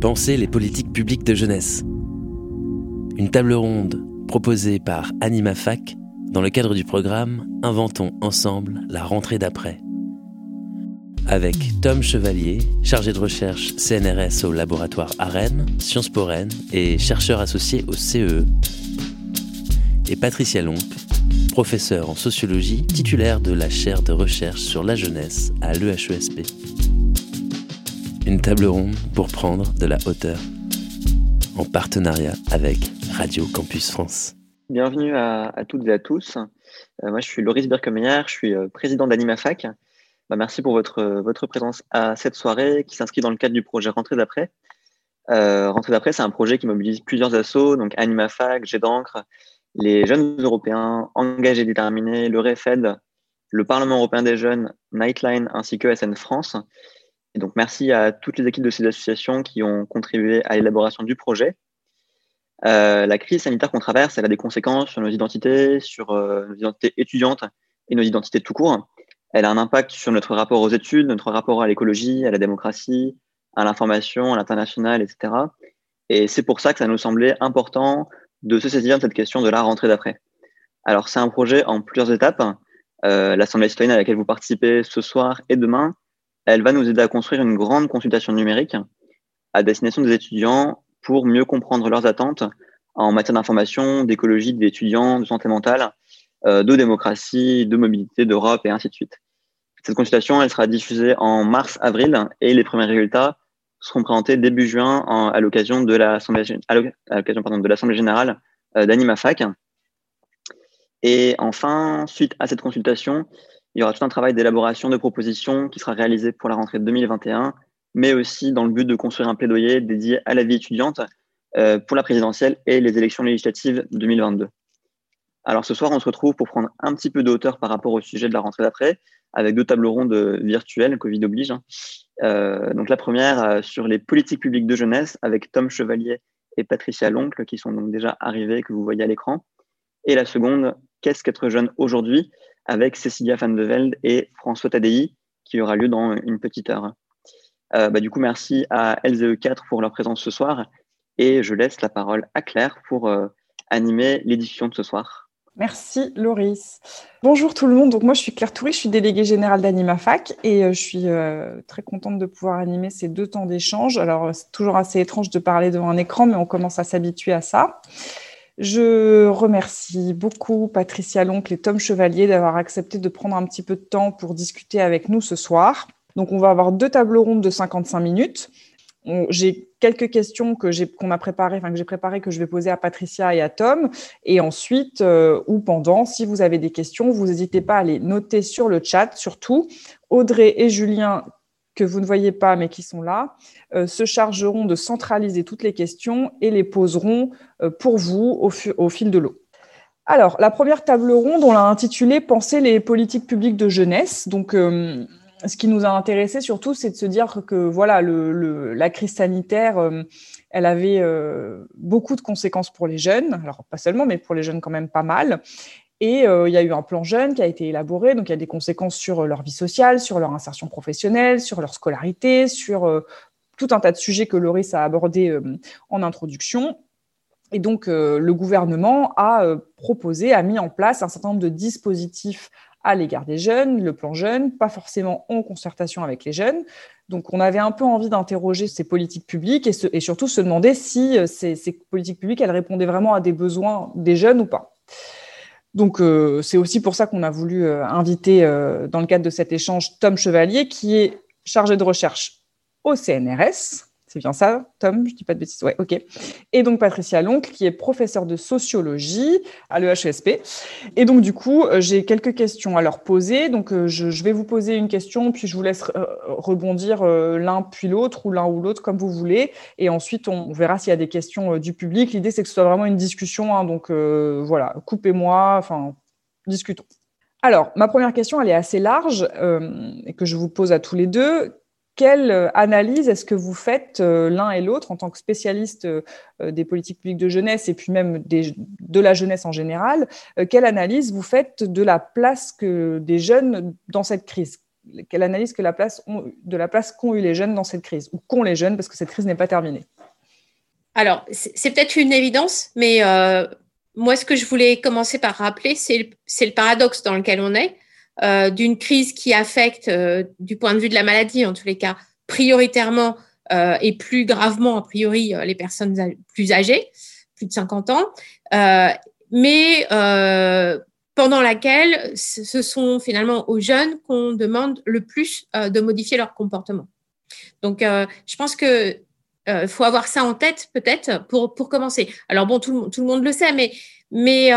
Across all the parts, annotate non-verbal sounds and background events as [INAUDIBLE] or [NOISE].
Penser les politiques publiques de jeunesse. Une table ronde proposée par Anima Fac dans le cadre du programme Inventons ensemble la rentrée d'après. Avec Tom Chevalier, chargé de recherche CNRS au laboratoire AREN, Sciences Po Rennes et chercheur associé au CE, et Patricia Lomp, professeur en sociologie, titulaire de la chaire de recherche sur la jeunesse à l'EHESP. Une table ronde pour prendre de la hauteur, en partenariat avec Radio Campus France. Bienvenue à, toutes et à tous. Euh, moi, je suis Loris Birkemeyer, je suis euh, président d'AnimaFac. Bah, merci pour votre, votre présence à cette soirée qui s'inscrit dans le cadre du projet Rentrée d'après. Euh, Rentrée d'après, c'est un projet qui mobilise plusieurs assos, donc AnimaFac, Jet d'encre, les jeunes européens engagés et déterminés, le REFED, le Parlement européen des jeunes, Nightline ainsi que SN France. Et donc merci à toutes les équipes de ces associations qui ont contribué à l'élaboration du projet. Euh, la crise sanitaire qu'on traverse, elle a des conséquences sur nos identités, sur euh, nos identités étudiantes et nos identités tout court. Elle a un impact sur notre rapport aux études, notre rapport à l'écologie, à la démocratie, à l'information, à l'international, etc. Et c'est pour ça que ça nous semblait important de se saisir de cette question de la rentrée d'après. Alors, c'est un projet en plusieurs étapes. Euh, L'Assemblée citoyenne à laquelle vous participez ce soir et demain, elle va nous aider à construire une grande consultation numérique à destination des étudiants pour mieux comprendre leurs attentes en matière d'information, d'écologie, d'étudiants, de santé mentale, euh, de démocratie, de mobilité, d'Europe et ainsi de suite. Cette consultation, sera diffusée en mars-avril et les premiers résultats seront présentés début juin à l'occasion de l'Assemblée générale euh, d'AnimaFac. Et enfin, suite à cette consultation, il y aura tout un travail d'élaboration de propositions qui sera réalisé pour la rentrée 2021, mais aussi dans le but de construire un plaidoyer dédié à la vie étudiante euh, pour la présidentielle et les élections législatives 2022. Alors ce soir, on se retrouve pour prendre un petit peu de hauteur par rapport au sujet de la rentrée d'après, avec deux tables rondes virtuelles, Covid oblige. Hein. Euh, donc la première euh, sur les politiques publiques de jeunesse avec Tom Chevalier et Patricia Loncle qui sont donc déjà arrivés, que vous voyez à l'écran. Et la seconde, qu'est-ce qu'être jeune aujourd'hui? Avec Cécilia Van de Velde et François Tadei qui aura lieu dans une petite heure. Euh, bah, du coup, merci à LZE4 pour leur présence ce soir et je laisse la parole à Claire pour animer l'édition de ce soir. Merci Loris. Bonjour tout le monde. Donc moi je suis Claire Toury, je suis déléguée générale d'AnimaFac et euh, je suis euh, très contente de pouvoir animer ces deux temps d'échange. Alors c'est toujours assez étrange de parler devant un écran, mais on commence à s'habituer à ça. Je remercie beaucoup Patricia Loncle et Tom Chevalier d'avoir accepté de prendre un petit peu de temps pour discuter avec nous ce soir. Donc on va avoir deux tables rondes de 55 minutes. J'ai quelques questions que j'ai qu'on a préparées, que j'ai que je vais poser à Patricia et à Tom, et ensuite euh, ou pendant, si vous avez des questions, vous n'hésitez pas à les noter sur le chat. Surtout, Audrey et Julien que vous ne voyez pas mais qui sont là, euh, se chargeront de centraliser toutes les questions et les poseront euh, pour vous au, fil de l'eau. Alors, la première table ronde, on l'a intitulée Penser les politiques publiques de jeunesse. Donc, ce qui nous a intéressé surtout, c'est de se dire que voilà, la crise sanitaire, euh, elle avait euh, beaucoup de conséquences pour les jeunes. Alors pas seulement, mais pour les jeunes quand même pas mal. Et euh, il y a eu un plan jeune qui a été élaboré, donc il y a des conséquences sur leur vie sociale, sur leur insertion professionnelle, sur leur scolarité, sur tout un tas de sujets que Loris a abordés en introduction. Et donc, le gouvernement a proposé, a mis en place un certain nombre de dispositifs à l'égard des jeunes, le plan jeune, pas forcément en concertation avec les jeunes. Donc, on avait un peu envie d'interroger ces politiques publiques et, surtout se demander si euh, ces, politiques publiques, elles répondaient vraiment à des besoins des jeunes ou pas. Donc, euh, c'est aussi pour ça qu'on a voulu euh, inviter, dans le cadre de cet échange, Tom Chevalier, qui est chargé de recherche au CNRS, c'est bien ça, Tom? Je dis pas de bêtises. Ouais, ok. Et donc Patricia Loncle, qui est professeure de sociologie à l'EHESP. Et donc, du coup, euh, j'ai quelques questions à leur poser. Donc, euh, je, vais vous poser une question, puis je vous laisse euh, rebondir l'un puis l'autre, ou l'un ou l'autre, comme vous voulez. Et ensuite, on verra s'il y a des questions du public. L'idée, c'est que ce soit vraiment une discussion. Hein. donc, voilà, coupez-moi, enfin, discutons. Alors, ma première question, elle est assez large et que je vous pose à tous les deux quelle euh, analyse est-ce que vous faites euh, l'un et l'autre en tant que spécialiste euh, des politiques publiques de jeunesse et puis même de la jeunesse en général Quelle analyse vous faites de la place que des jeunes dans cette crise? Quelle analyse que la place de la place qu'ont eu les jeunes dans cette crise, ou qu'ont les jeunes, parce que cette crise n'est pas terminée? Alors, c'est peut-être une évidence, mais moi, ce que je voulais commencer par rappeler, c'est le, paradoxe dans lequel on est, d'une crise qui affecte, euh, du point de vue de la maladie, en tous les cas, prioritairement et plus gravement, a priori, les personnes plus âgées, plus de 50 ans, mais pendant laquelle ce sont finalement aux jeunes qu'on demande le plus euh, de modifier leur comportement. Donc, euh, je pense que euh, faut avoir ça en tête peut-être pour, pour commencer. Alors bon, tout, tout le monde le sait, mais, mais,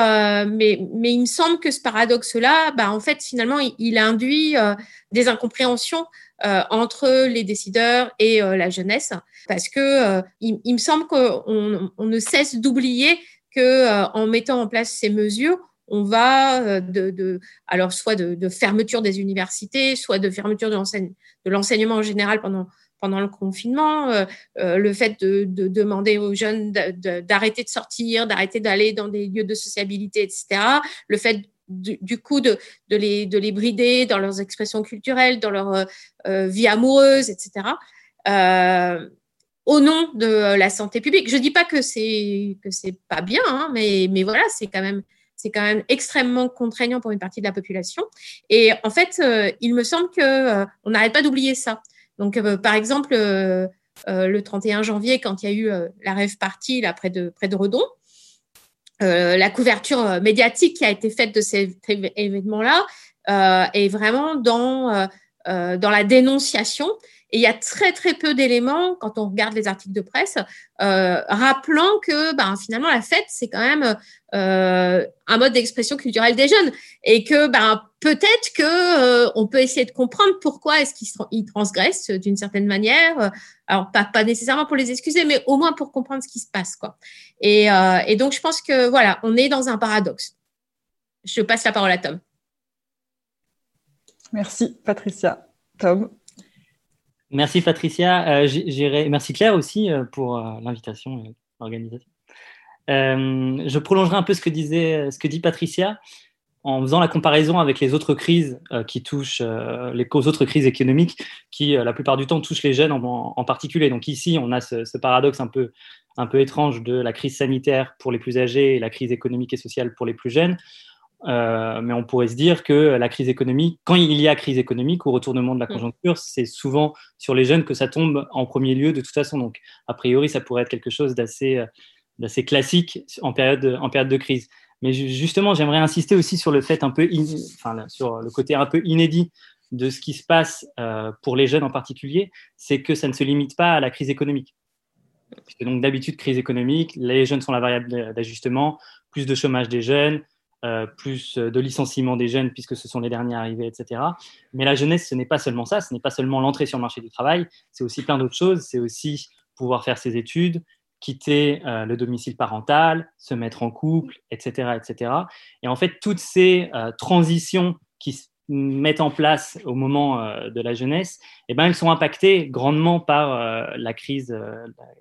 mais, mais il me semble que ce paradoxe-là, bah, en fait, finalement, il, induit des incompréhensions entre les décideurs et la jeunesse, parce que il, il, me semble qu'on on ne cesse d'oublier que en mettant en place ces mesures, on va euh, de, alors soit de, fermeture des universités, soit de fermeture de l'enseignement en général pendant, pendant le confinement, euh, euh, le fait de, demander aux jeunes d'arrêter de, sortir, d'arrêter d'aller dans des lieux de sociabilité, etc. Le fait du, coup de, les, de les brider dans leurs expressions culturelles, dans leur vie amoureuse, etc. au nom de la santé publique. Je ne dis pas que c'est que c'est pas bien, hein, mais, mais voilà, c'est quand même c'est quand même extrêmement contraignant pour une partie de la population. Et en fait, euh, il me semble que euh, on n'arrête pas d'oublier ça. Donc, euh, par exemple, le 31 janvier, quand il y a eu la rêve partie là près de près de Redon, la couverture médiatique qui a été faite de cet événement-là est vraiment dans la dénonciation et il y a très, très peu d'éléments, quand on regarde les articles de presse, euh, rappelant que ben, finalement, la fête, c'est quand même euh, un mode d'expression culturelle des jeunes. Et que ben, peut-être que euh, on peut essayer de comprendre pourquoi est-ce qu'ils transgressent d'une certaine manière. Alors, pas, nécessairement pour les excuser, mais au moins pour comprendre ce qui se passe. Quoi. Et, et donc, je pense que voilà, on est dans un paradoxe. Je passe la parole à Tom. Merci, Patricia. Tom Merci Patricia. Euh, merci Claire aussi euh, pour euh, l'invitation et l'organisation. je prolongerai un peu ce que, disait, dit Patricia en faisant la comparaison avec les autres crises qui touchent, les autres crises économiques qui, la plupart du temps, touchent les jeunes en, particulier. Donc ici, on a ce, ce, paradoxe un peu, un peu étrange de la crise sanitaire pour les plus âgés et la crise économique et sociale pour les plus jeunes. Euh, mais on pourrait se dire que la crise économique, quand il y a crise économique ou retournement de la mm. conjoncture, c'est souvent sur les jeunes que ça tombe en premier lieu de toute façon. Donc, a priori, ça pourrait être quelque chose d'assez, euh, classique en période, en période de crise. Mais justement, j'aimerais insister aussi sur le fait un peu, enfin, sur le côté un peu inédit de ce qui se passe euh, pour les jeunes en particulier, c'est que ça ne se limite pas à la crise économique. donc d'habitude, crise économique, les jeunes sont la variable d'ajustement, plus de chômage des jeunes, euh, plus de licenciements des jeunes puisque ce sont les derniers arrivés, etc. Mais la jeunesse, ce n'est pas seulement ça, ce n'est pas seulement l'entrée sur le marché du travail, c'est aussi plein d'autres choses, c'est aussi pouvoir faire ses études, quitter euh, le domicile parental, se mettre en couple, etc. etc. Et en fait, toutes ces euh, transitions qui se mettent en place au moment de la jeunesse, eh ben, elles sont impactées grandement par la, crise,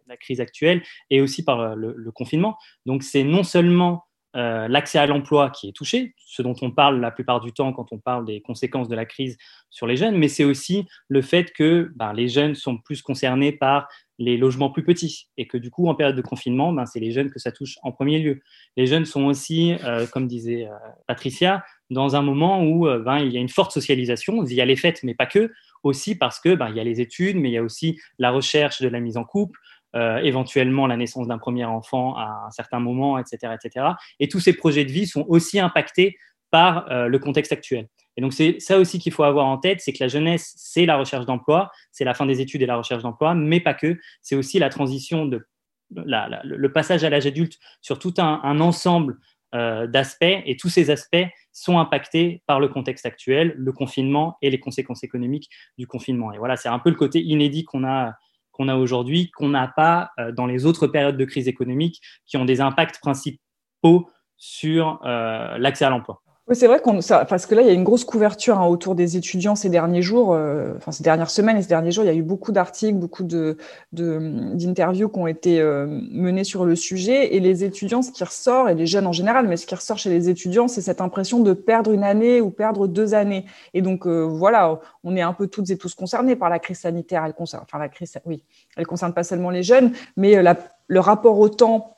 la, crise actuelle et aussi par le confinement. Donc c'est non seulement euh, l'accès à l'emploi qui est touché, ce dont on parle la plupart du temps quand on parle des conséquences de la crise sur les jeunes, mais c'est aussi le fait que ben, les jeunes sont plus concernés par les logements plus petits et que du coup, en période de confinement, ben, c'est les jeunes que ça touche en premier lieu. Les jeunes sont aussi, euh, comme disait euh, Patricia, dans un moment où ben, il y a une forte socialisation via les fêtes, mais pas que, aussi parce que y a les études, mais il y a aussi la recherche de la mise en couple, euh, éventuellement la naissance d'un premier enfant à un certain moment, etc., etc. Et tous ces projets de vie sont aussi impactés par euh, le contexte actuel. Et donc c'est ça aussi qu'il faut avoir en tête, c'est que la jeunesse, c'est la recherche d'emploi, c'est la fin des études et la recherche d'emploi, mais pas que, c'est aussi la transition de le passage à l'âge adulte sur tout un, ensemble euh, d'aspects, et tous ces aspects sont impactés par le contexte actuel, le confinement et les conséquences économiques du confinement. Et voilà, c'est un peu le côté inédit qu'on a qu'on a aujourd'hui, qu'on n'a pas euh, dans les autres périodes de crise économique qui ont des impacts principaux sur euh, l'accès à l'emploi. C'est vrai qu'on, parce que là, il y a une grosse couverture hein, autour des étudiants ces derniers jours, euh, enfin ces dernières semaines et ces derniers jours. Il y a eu beaucoup d'articles, beaucoup de, d'interviews qui ont été euh, menées sur le sujet. Et les étudiants, ce qui ressort, et les jeunes en général, mais ce qui ressort chez les étudiants, c'est cette impression de perdre une année ou perdre deux années. Et donc, euh, voilà, on est un peu toutes et tous concernés par la crise sanitaire. Elle concerne, enfin la crise, oui, elle concerne pas seulement les jeunes, mais le rapport au temps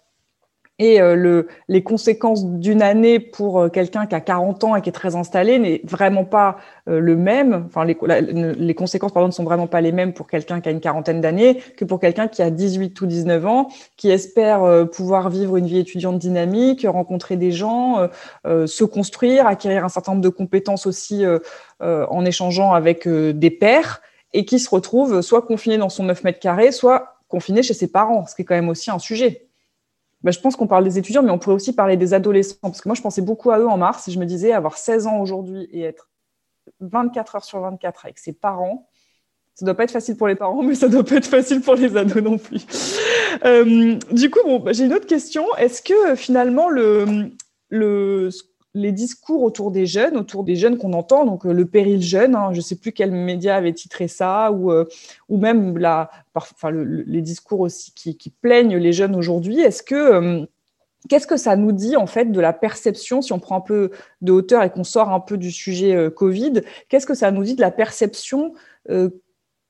et euh, le, les conséquences d'une année pour euh, quelqu'un qui a 40 ans et qui est très installé n'est vraiment pas euh, le même. Enfin, les, les conséquences, pardon, ne sont vraiment pas les mêmes pour quelqu'un qui a une quarantaine d'années que pour quelqu'un qui a 18 ou 19 ans, qui espère pouvoir vivre une vie étudiante dynamique, rencontrer des gens, se construire, acquérir un certain nombre de compétences aussi en échangeant avec des pairs et qui se retrouve soit confiné dans son 9 mètres carrés, soit confiné chez ses parents, ce qui est quand même aussi un sujet. Bah, je pense qu'on parle des étudiants, mais on pourrait aussi parler des adolescents. Parce que moi, je pensais beaucoup à eux en mars et je me disais, avoir 16 ans aujourd'hui et être 24 heures sur 24 avec ses parents, ça ne doit pas être facile pour les parents, mais ça ne doit pas être facile pour les ados non plus. Euh, du coup, bon, bah, j'ai une autre question. Est-ce que finalement, le, le, les discours autour des jeunes, autour des jeunes qu'on entend, donc euh, le péril jeune, hein, je ne sais plus quel média avait titré ça, ou, euh, ou même la, enfin, les discours aussi qui, plaignent les jeunes aujourd'hui. Est-ce que euh, qu'est-ce que ça nous dit en fait de la perception, si on prend un peu de hauteur et qu'on sort un peu du sujet Covid, qu'est-ce que ça nous dit de la perception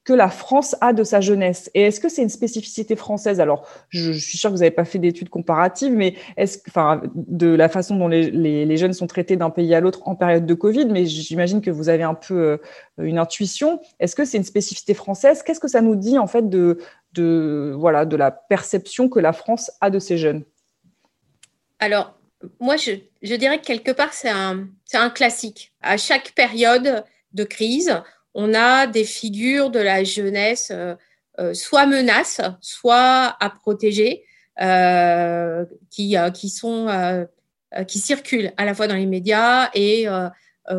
que la France a de sa jeunesse Et est-ce que c'est une spécificité française? Alors, je, suis sûre que vous n'avez pas fait d'études comparatives, mais est-ce, enfin, de la façon dont les, jeunes sont traités d'un pays à l'autre en période de Covid, mais j'imagine que vous avez un peu euh, une intuition. Est-ce que c'est une spécificité française? Qu'est-ce que ça nous dit en fait de, de, voilà, de la perception que la France a de ses jeunes? Alors, moi, je, je, dirais que quelque part, c'est un, un classique. À chaque période de crise, on a des figures de la jeunesse euh, euh, soit menaces, soit à protéger, euh, qui, qui, sont, qui circulent à la fois dans les médias et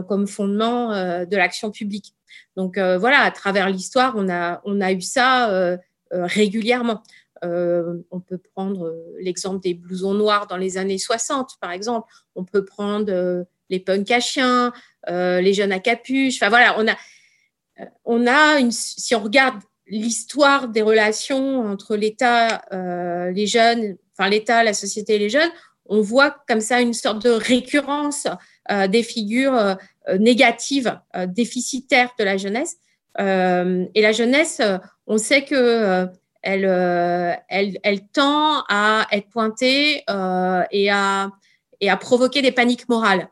comme fondement de l'action publique. Donc voilà, à travers l'histoire, on a, on a eu ça régulièrement. on peut prendre l'exemple des blousons noirs dans les années 60, par exemple. On peut prendre les punks à chiens, les jeunes à capuche. Enfin voilà, on a, euh, on a une, si on regarde l'histoire des relations entre l'État, euh, les jeunes, enfin l'État, la société et les jeunes, on voit comme ça une sorte de récurrence euh, des figures négatives, déficitaires de la jeunesse. et la jeunesse, on sait que elle, elle, tend à être pointée et, à, et à provoquer des paniques morales.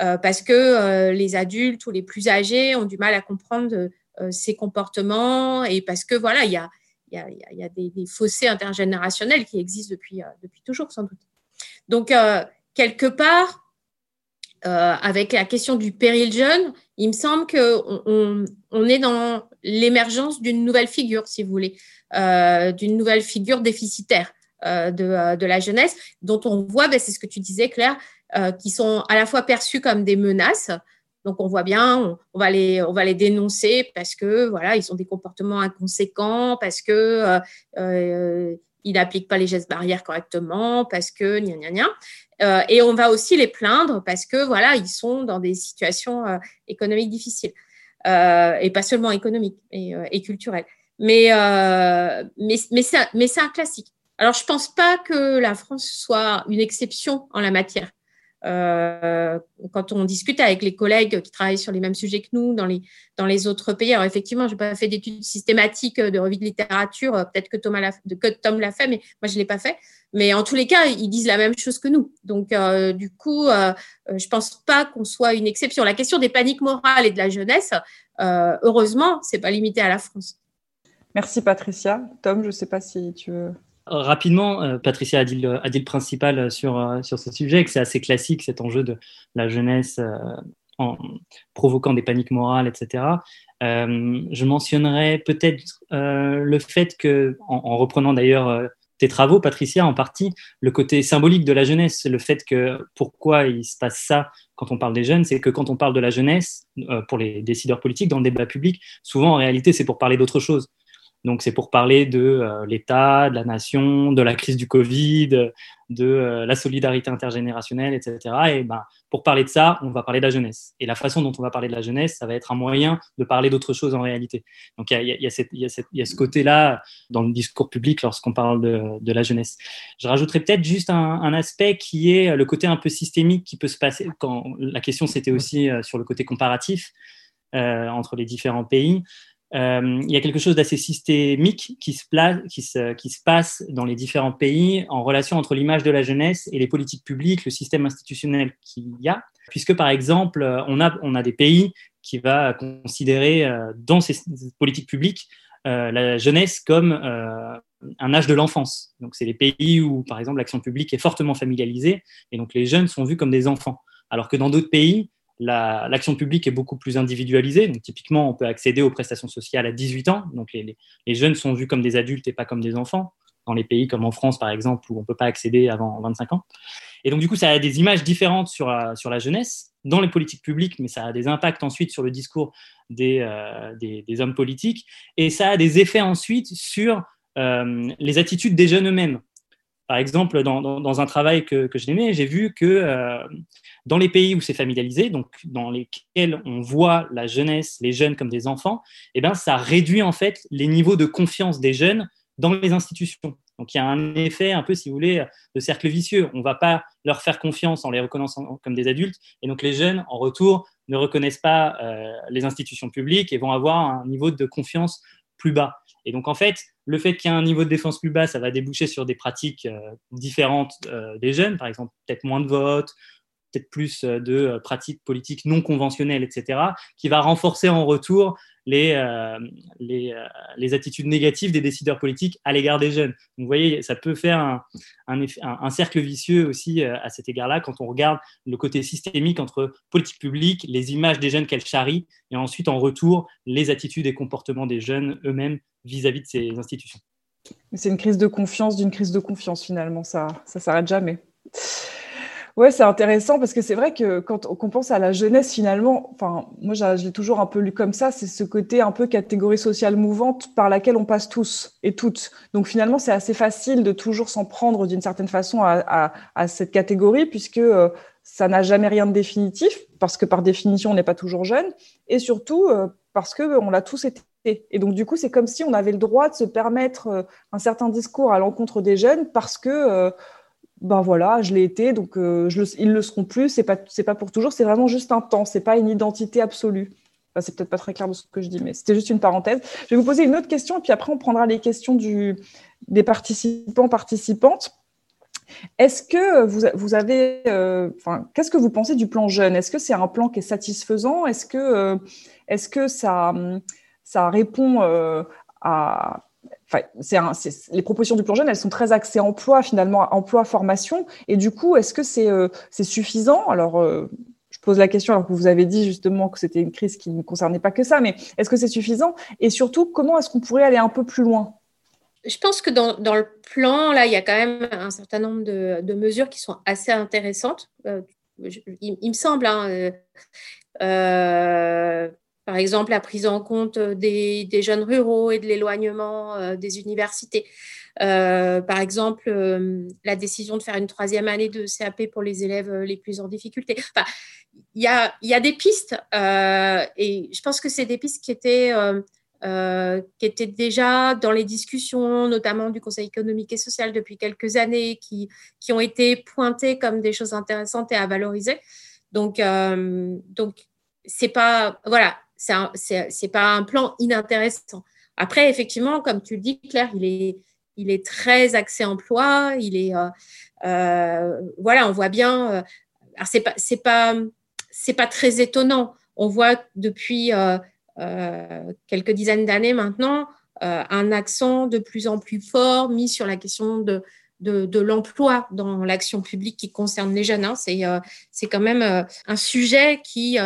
Euh, parce que euh, les adultes ou les plus âgés ont du mal à comprendre euh, ces comportements et parce que voilà, il y a, y a, y a des, des, fossés intergénérationnels qui existent depuis, depuis toujours sans doute. Donc, quelque part, avec la question du péril jeune, il me semble qu'on on, on, est dans l'émergence d'une nouvelle figure, si vous voulez, d'une nouvelle figure déficitaire de, de, la jeunesse, dont on voit, ben, c'est ce que tu disais, Claire, euh, qui sont à la fois perçus comme des menaces. Donc on voit bien, on, va les, on va les dénoncer parce que voilà, ils ont des comportements inconséquents, parce que euh, euh, ils n'appliquent pas les gestes barrières correctement, parce que gna gna gna. et on va aussi les plaindre parce que voilà, ils sont dans des situations économiques difficiles et pas seulement économiques et, culturelles. Mais mais mais mais c'est un classique. Alors je pense pas que la France soit une exception en la matière. Euh, quand on discute avec les collègues qui travaillent sur les mêmes sujets que nous dans les, dans les autres pays. Alors effectivement, je n'ai pas fait d'études systématiques de revue de littérature, peut-être que, que Tom l'a fait, mais moi je ne l'ai pas fait. Mais en tous les cas, ils disent la même chose que nous. Donc euh, du coup, euh, je ne pense pas qu'on soit une exception. La question des paniques morales et de la jeunesse, heureusement, ce n'est pas limité à la France. Merci Patricia. Tom, je ne sais pas si tu veux Rapidement, euh, Patricia a dit, le, principal sur, euh, sur ce sujet, que c'est assez classique cet enjeu de la jeunesse euh, en provoquant des paniques morales, etc. je mentionnerai peut-être le fait que, en, reprenant d'ailleurs tes travaux, Patricia, en partie, le côté symbolique de la jeunesse, le fait que pourquoi il se passe ça quand on parle des jeunes, c'est que quand on parle de la jeunesse, pour les décideurs politiques, dans le débat public, souvent en réalité c'est pour parler d'autre chose. Donc, c'est pour parler de euh, l'État, de la nation, de la crise du Covid, de euh, la solidarité intergénérationnelle, etc. Et ben, pour parler de ça, on va parler de la jeunesse. Et la façon dont on va parler de la jeunesse, ça va être un moyen de parler d'autre chose en réalité. Donc, il y a, ce côté-là dans le discours public lorsqu'on parle de, la jeunesse. Je rajouterais peut-être juste un, aspect qui est le côté un peu systémique qui peut se passer la question c'était aussi euh, sur le côté comparatif entre les différents pays. Euh, il y a quelque chose d'assez systémique qui se, place, qui, se, qui se, passe dans les différents pays en relation entre l'image de la jeunesse et les politiques publiques, le système institutionnel qu'il y a, puisque par exemple, on a, on a des pays qui va considérer euh, dans ces politiques publiques euh, la jeunesse comme un âge de l'enfance. Donc c'est les pays où, par exemple, l'action publique est fortement familialisée et donc les jeunes sont vus comme des enfants, alors que dans d'autres pays, l'action publique est beaucoup plus individualisée. Donc, typiquement, on peut accéder aux prestations sociales à 18 ans. Donc, les, jeunes sont vus comme des adultes et pas comme des enfants. Dans les pays comme en France, par exemple, où on ne peut pas accéder avant 25 ans. Et donc, du coup, ça a des images différentes sur la, sur la jeunesse dans les politiques publiques, mais ça a des impacts ensuite sur le discours des, euh, des, hommes politiques. Et ça a des effets ensuite sur euh, les attitudes des jeunes eux-mêmes. Par exemple, dans, un travail que, que je n'aimais, j'ai vu que euh, dans les pays où c'est familialisé, donc dans lesquels on voit la jeunesse, les jeunes comme des enfants, eh ben, ça réduit en fait les niveaux de confiance des jeunes dans les institutions. Donc il y a un effet un peu, si vous voulez, de cercle vicieux. On ne va pas leur faire confiance en les reconnaissant comme des adultes, et donc les jeunes, en retour, ne reconnaissent pas euh, les institutions publiques et vont avoir un niveau de confiance bas. Et donc en fait, le fait qu'il y ait un niveau de défense plus bas, ça va déboucher sur des pratiques euh, différentes euh, des jeunes, par exemple peut-être moins de votes, peut-être plus euh, de pratiques politiques non conventionnelles, etc., qui va renforcer en retour les, les, les, attitudes négatives des décideurs politiques à l'égard des jeunes. Donc, vous voyez, ça peut faire un, un, un cercle vicieux aussi à cet égard-là quand on regarde le côté systémique entre politique publique, les images des jeunes qu'elle charrie, et ensuite en retour les attitudes et comportements des jeunes eux-mêmes vis-à-vis de ces institutions. C'est une crise de confiance d'une crise de confiance finalement, ça ça s'arrête jamais. Ouais, c'est intéressant parce que c'est vrai que quand on pense à la jeunesse finalement, enfin moi je l'ai toujours un peu lu comme ça, c'est ce côté un peu catégorie sociale mouvante par laquelle on passe tous et toutes. Donc finalement c'est assez facile de toujours s'en prendre d'une certaine façon à, cette catégorie puisque euh, ça n'a jamais rien de définitif parce que par définition on n'est pas toujours jeune et surtout euh, parce que on l'a tous été et donc, du coup, c'est comme si on avait le droit de se permettre euh, un certain discours à l'encontre des jeunes parce que, ben voilà, je l'ai été, donc euh, je ils le seront plus. C'est pas, c'est pas pour toujours. C'est vraiment juste un temps. C'est pas une identité absolue. Enfin, c'est peut-être pas très clair de ce que je dis, mais c'était juste une parenthèse. Je vais vous poser une autre question, et puis après, on prendra les questions des participants, participantes. Est-ce que vous, vous avez, enfin, qu'est-ce que vous pensez du plan jeune? Est-ce que c'est un plan qui est satisfaisant? Est-ce que, est-ce que ça, ça répond euh, à Enfin, les propositions du plan jeune, elles sont très axées emploi, finalement, emploi, formation. Et du coup, est-ce que c'est euh, suffisant? Alors, euh, je pose la question alors que vous avez dit justement que c'était une crise qui ne concernait pas que ça, mais est-ce que c'est suffisant? Et surtout, comment est-ce qu'on pourrait aller un peu plus loin? Je pense que dans, dans, le plan, là, il y a quand même un certain nombre de, mesures qui sont assez intéressantes. il, me semble. Hein, par exemple, la prise en compte des, jeunes ruraux et de l'éloignement euh, des universités. Euh, par exemple, euh, la décision de faire une troisième année de CAP pour les élèves les plus en difficulté. Enfin, il y a, y a, des pistes et je pense que c'est des pistes qui étaient, qui étaient déjà dans les discussions, notamment du Conseil économique et social depuis quelques années, qui, qui ont été pointées comme des choses intéressantes et à valoriser. Donc, donc c'est pas voilà c'est pas un plan inintéressant. Après, effectivement, comme tu le dis, Claire, il est, il est très axé emploi. Il est, euh, euh, voilà, on voit bien. Euh, alors, c'est pas, c'est pas, c'est pas très étonnant. On voit depuis quelques dizaines d'années maintenant un accent de plus en plus fort mis sur la question de, de, l'emploi dans l'action publique qui concerne les jeunes. Hein. C'est quand même un sujet qui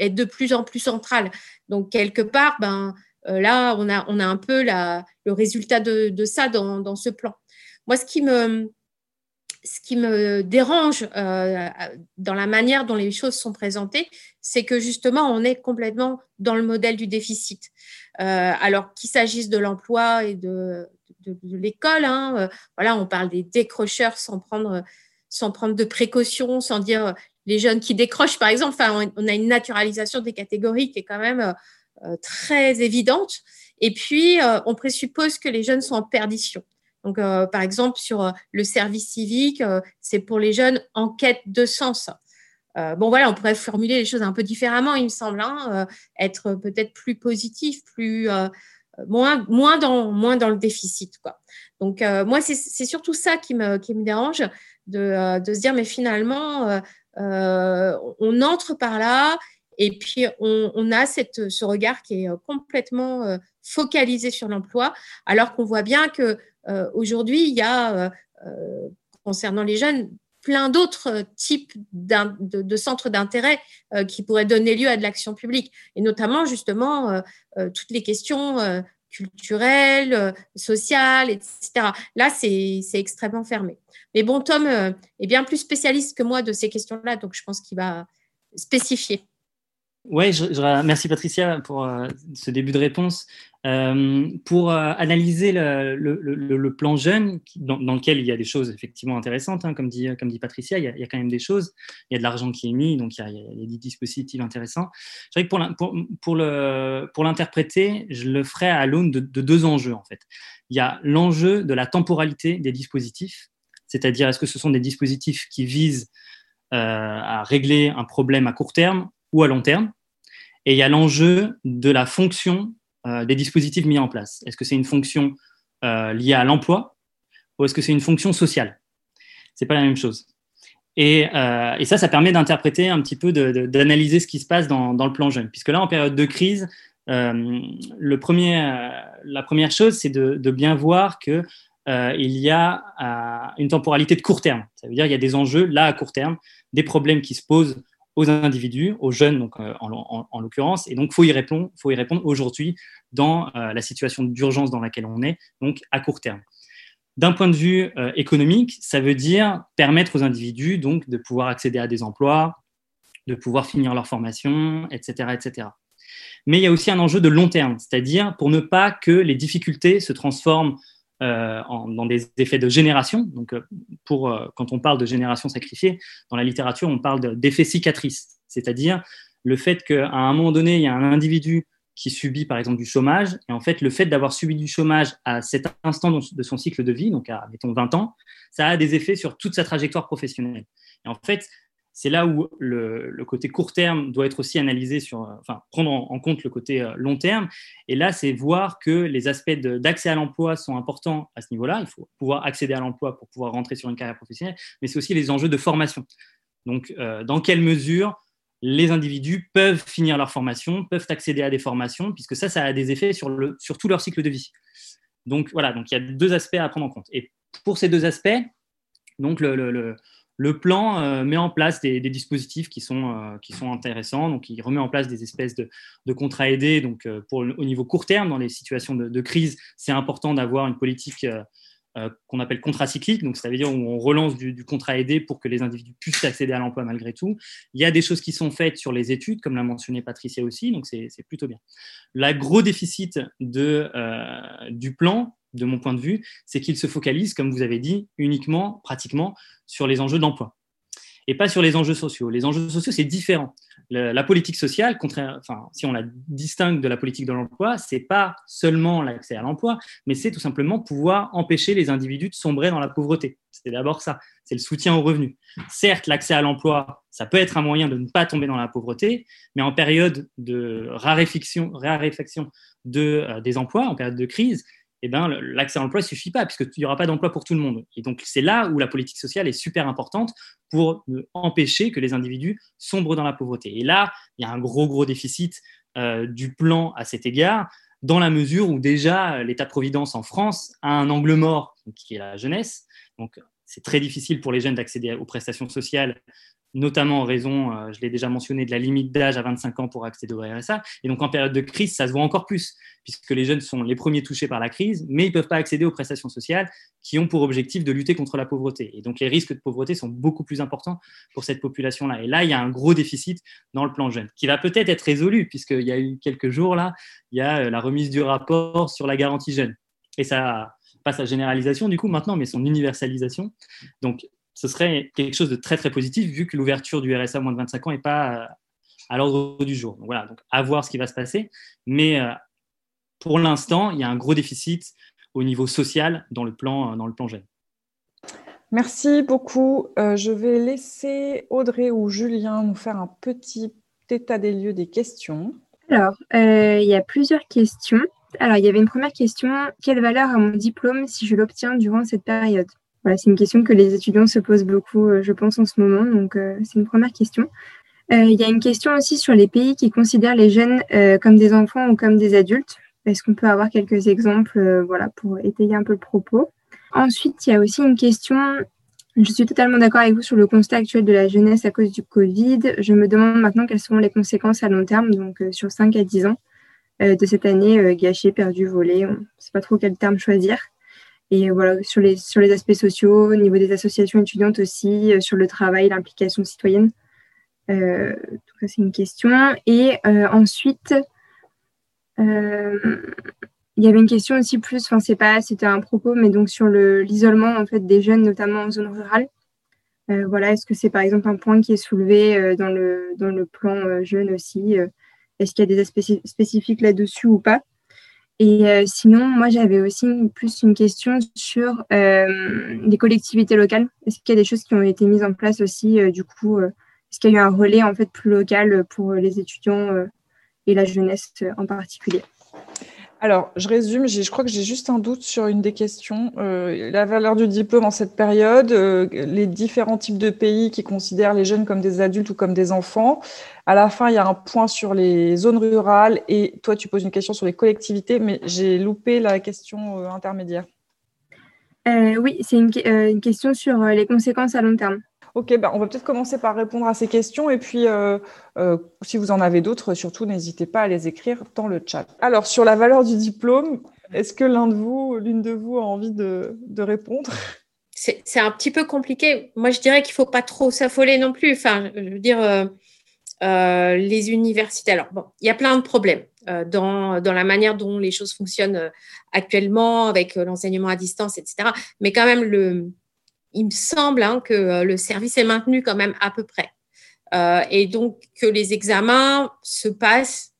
est de plus en plus centrale. Donc, quelque part, ben, euh, là, on a, on a un peu le résultat de, ça dans, ce plan. Moi, ce qui me, ce qui me dérange euh, dans la manière dont les choses sont présentées, c'est que justement, on est complètement dans le modèle du déficit. Euh, alors qu'il s'agisse de l'emploi et de, l'école, hein, voilà, on parle des décrocheurs sans prendre, sans prendre de précautions, sans dire les jeunes qui décrochent, par exemple. Enfin, on, a une naturalisation des catégories qui est quand même très évidente. Et puis, on présuppose que les jeunes sont en perdition. Donc, euh, par exemple, sur euh, le service civique, euh, c'est pour les jeunes en quête de sens. bon, voilà, on pourrait formuler les choses un peu différemment, il me semble, hein, être peut-être plus positif, plus moins, moins, dans, moins dans le déficit. Quoi. Donc, moi, c'est surtout ça qui me, qui me dérange, de, de se dire, mais finalement, on entre par là et puis, on, a ce regard qui est complètement focalisé sur l'emploi, alors qu'on voit bien que euh, aujourd'hui, il y a, euh, euh, concernant les jeunes, plein d'autres types de, centres d'intérêt qui pourraient donner lieu à de l'action publique, et notamment justement toutes les questions culturelles, sociales, etc. Là, c'est extrêmement fermé. Mais bon, Tom est bien plus spécialiste que moi de ces questions-là, donc je pense qu'il va spécifier. Oui, merci Patricia pour ce début de réponse. Euh, pour euh, analyser le, plan jeune, dans, lequel il y a des choses effectivement intéressantes, hein, comme, dit, Patricia, il y, a, quand même des choses, il y a de l'argent qui est mis, donc il y a, des dispositifs intéressants. Je dirais que pour, l'interpréter, je le ferai à l'aune de, de, deux enjeux en fait. Il y a l'enjeu de la temporalité des dispositifs, c'est-à-dire est-ce que ce sont des dispositifs qui visent euh, à régler un problème à court terme ou à long terme, et il y a l'enjeu de la fonction euh, des dispositifs mis en place Est-ce que c'est une fonction euh, liée à l'emploi ou est-ce que c'est une fonction sociale? C'est pas la même chose. Et, euh, et ça, ça permet d'interpréter un petit peu, d'analyser ce qui se passe dans, dans, le plan jeune. Puisque là, en période de crise, le premier, la première chose, c'est de, bien voir que il y a une temporalité de court terme. Ça veut dire qu'il y a des enjeux là à court terme, des problèmes qui se posent aux individus, aux jeunes euh, en, l'occurrence. Et donc, il faut y répondre, répondre aujourd'hui dans euh, la situation d'urgence dans laquelle on est, donc à court terme. D'un point de vue euh, économique, ça veut dire permettre aux individus donc, de pouvoir accéder à des emplois, de pouvoir finir leur formation, etc., etc. Mais il y a aussi un enjeu de long terme, c'est-à-dire pour ne pas que les difficultés se transforment euh, dans des effets de génération. Donc, euh, pour, euh, quand on parle de génération sacrifiée, dans la littérature, on parle d'effet cicatrice, c'est-à-dire le fait qu'à un moment donné, il y a un individu qui subit par exemple du chômage, et en fait, le fait d'avoir subi du chômage à cet instant de son cycle de vie, donc à, mettons, 20 ans, ça a des effets sur toute sa trajectoire professionnelle. Et en fait, c'est là où le, côté court terme doit être aussi analysé sur, enfin, prendre en, compte le côté euh, long terme. Et là, c'est voir que les aspects d'accès à l'emploi sont importants à ce niveau-là. Il faut pouvoir accéder à l'emploi pour pouvoir rentrer sur une carrière professionnelle, mais c'est aussi les enjeux de formation. Donc, euh, dans quelle mesure les individus peuvent finir leur formation, peuvent accéder à des formations, puisque ça, ça a des effets sur, le, sur tout leur cycle de vie. Donc, voilà, donc il y a deux aspects à prendre en compte. Et pour ces deux aspects, donc le plan euh, met en place des, dispositifs qui sont, euh, qui sont intéressants. Donc, il remet en place des espèces de, contrats aidés. Donc, euh, pour, au niveau court terme, dans les situations de, crise, c'est important d'avoir une politique qu'on appelle contracyclique. Donc, ça veut dire où on relance du, contrat aidé pour que les individus puissent accéder à l'emploi malgré tout. Il y a des choses qui sont faites sur les études, comme l'a mentionné Patricia aussi. Donc, c'est plutôt bien. Le gros déficit de, du plan, de mon point de vue, c'est qu'il se focalise, comme vous avez dit, uniquement, pratiquement, sur les enjeux d'emploi et pas sur les enjeux sociaux. Les enjeux sociaux, c'est différent. la politique sociale, si on la distingue de la politique de l'emploi, c'est pas seulement l'accès à l'emploi, mais c'est tout simplement pouvoir empêcher les individus de sombrer dans la pauvreté. C'est d'abord ça, c'est le soutien aux revenus. Certes, l'accès à l'emploi, ça peut être un moyen de ne pas tomber dans la pauvreté, mais en période de raréfaction, euh, des emplois, en période de crise, eh ben, l'accès à l'emploi ne suffit pas, puisqu'il n'y aura pas d'emploi pour tout le monde. Et donc, c'est là où la politique sociale est super importante pour empêcher que les individus sombrent dans la pauvreté. Et là, il y a un gros, gros déficit euh, du plan à cet égard, dans la mesure où déjà l'État-providence en France a un angle mort, qui est la jeunesse. Donc, c'est très difficile pour les jeunes d'accéder aux prestations sociales notamment en raison, euh, je l'ai déjà mentionné, de la limite d'âge à 25 ans pour accéder au RSA. Et donc en période de crise, ça se voit encore plus, puisque les jeunes sont les premiers touchés par la crise, mais ils ne peuvent pas accéder aux prestations sociales qui ont pour objectif de lutter contre la pauvreté. Et donc les risques de pauvreté sont beaucoup plus importants pour cette population-là. Et là, il y a un gros déficit dans le plan jeune, qui va peut-être être résolu, puisqu'il y a eu quelques jours, là, il y a euh, la remise du rapport sur la garantie jeune. Et ça, pas sa généralisation du coup maintenant, mais son universalisation. Donc ce serait quelque chose de très très positif vu que l'ouverture du RSA moins de 25 ans n'est pas euh, à l'ordre du jour. Donc voilà, donc à voir ce qui va se passer. Mais euh, pour l'instant, il y a un gros déficit au niveau social dans le plan, euh, dans le plan jeune. Merci beaucoup. je vais laisser Audrey ou Julien nous faire un petit état des lieux des questions. Alors, il y a plusieurs questions. Alors, il y avait une première question. Quelle valeur a mon diplôme si je l'obtiens durant cette période? Voilà, c'est une question que les étudiants se posent beaucoup, euh, je pense, en ce moment. Donc, euh, c'est une première question. Euh, il y a une question aussi sur les pays qui considèrent les jeunes comme des enfants ou comme des adultes. Est-ce qu'on peut avoir quelques exemples voilà, pour étayer un peu le propos? Ensuite, il y a aussi une question je suis totalement d'accord avec vous sur le constat actuel de la jeunesse à cause du Covid. Je me demande maintenant quelles seront les conséquences à long terme, donc sur 5 à 10 ans, de cette année gâchée, perdue, volée. On ne sait pas trop quel terme choisir. Et voilà, sur les, sur les aspects sociaux, au niveau des associations étudiantes aussi, euh, sur le travail, l'implication citoyenne. Euh, tout cas, c'est une question. Et euh, ensuite, il y avait une question aussi plus, enfin, c'est pas, c'était un propos, mais donc sur l'isolement en fait des jeunes, notamment en zone rurale. voilà, est-ce que c'est par exemple un point qui est soulevé dans, le, dans le plan jeune aussi Est-ce qu'il y a des aspects spécifiques là-dessus ou pas? Et euh, sinon, moi, j'avais aussi plus une question sur euh, les collectivités locales. Est-ce qu'il y a des choses qui ont été mises en place aussi, euh, du coup Est-ce qu'il y a eu un relais en fait plus local pour les étudiants et la jeunesse en particulier? Alors, je résume, je crois que j'ai juste un doute sur une des questions. Euh, la valeur du diplôme en cette période, euh, les différents types de pays qui considèrent les jeunes comme des adultes ou comme des enfants. À la fin, il y a un point sur les zones rurales et toi, tu poses une question sur les collectivités, mais j'ai loupé la question euh, intermédiaire. oui, c'est une, une, question sur les conséquences à long terme. Ok, bah, on va peut-être commencer par répondre à ces questions et puis euh, euh, si vous en avez d'autres, surtout n'hésitez pas à les écrire dans le chat. Alors sur la valeur du diplôme, est-ce que l'un de vous, l'une de vous a envie de, répondre? C'est un petit peu compliqué. Moi, je dirais qu'il ne faut pas trop s'affoler non plus. Enfin, je veux dire, euh, les universités. Alors bon, il y a plein de problèmes. Dans, dans, la manière dont les choses fonctionnent actuellement avec l'enseignement à distance, etc. Mais quand même, le, il me semble hein, que euh, le service est maintenu quand même à peu près. Euh, et donc que les examens se passent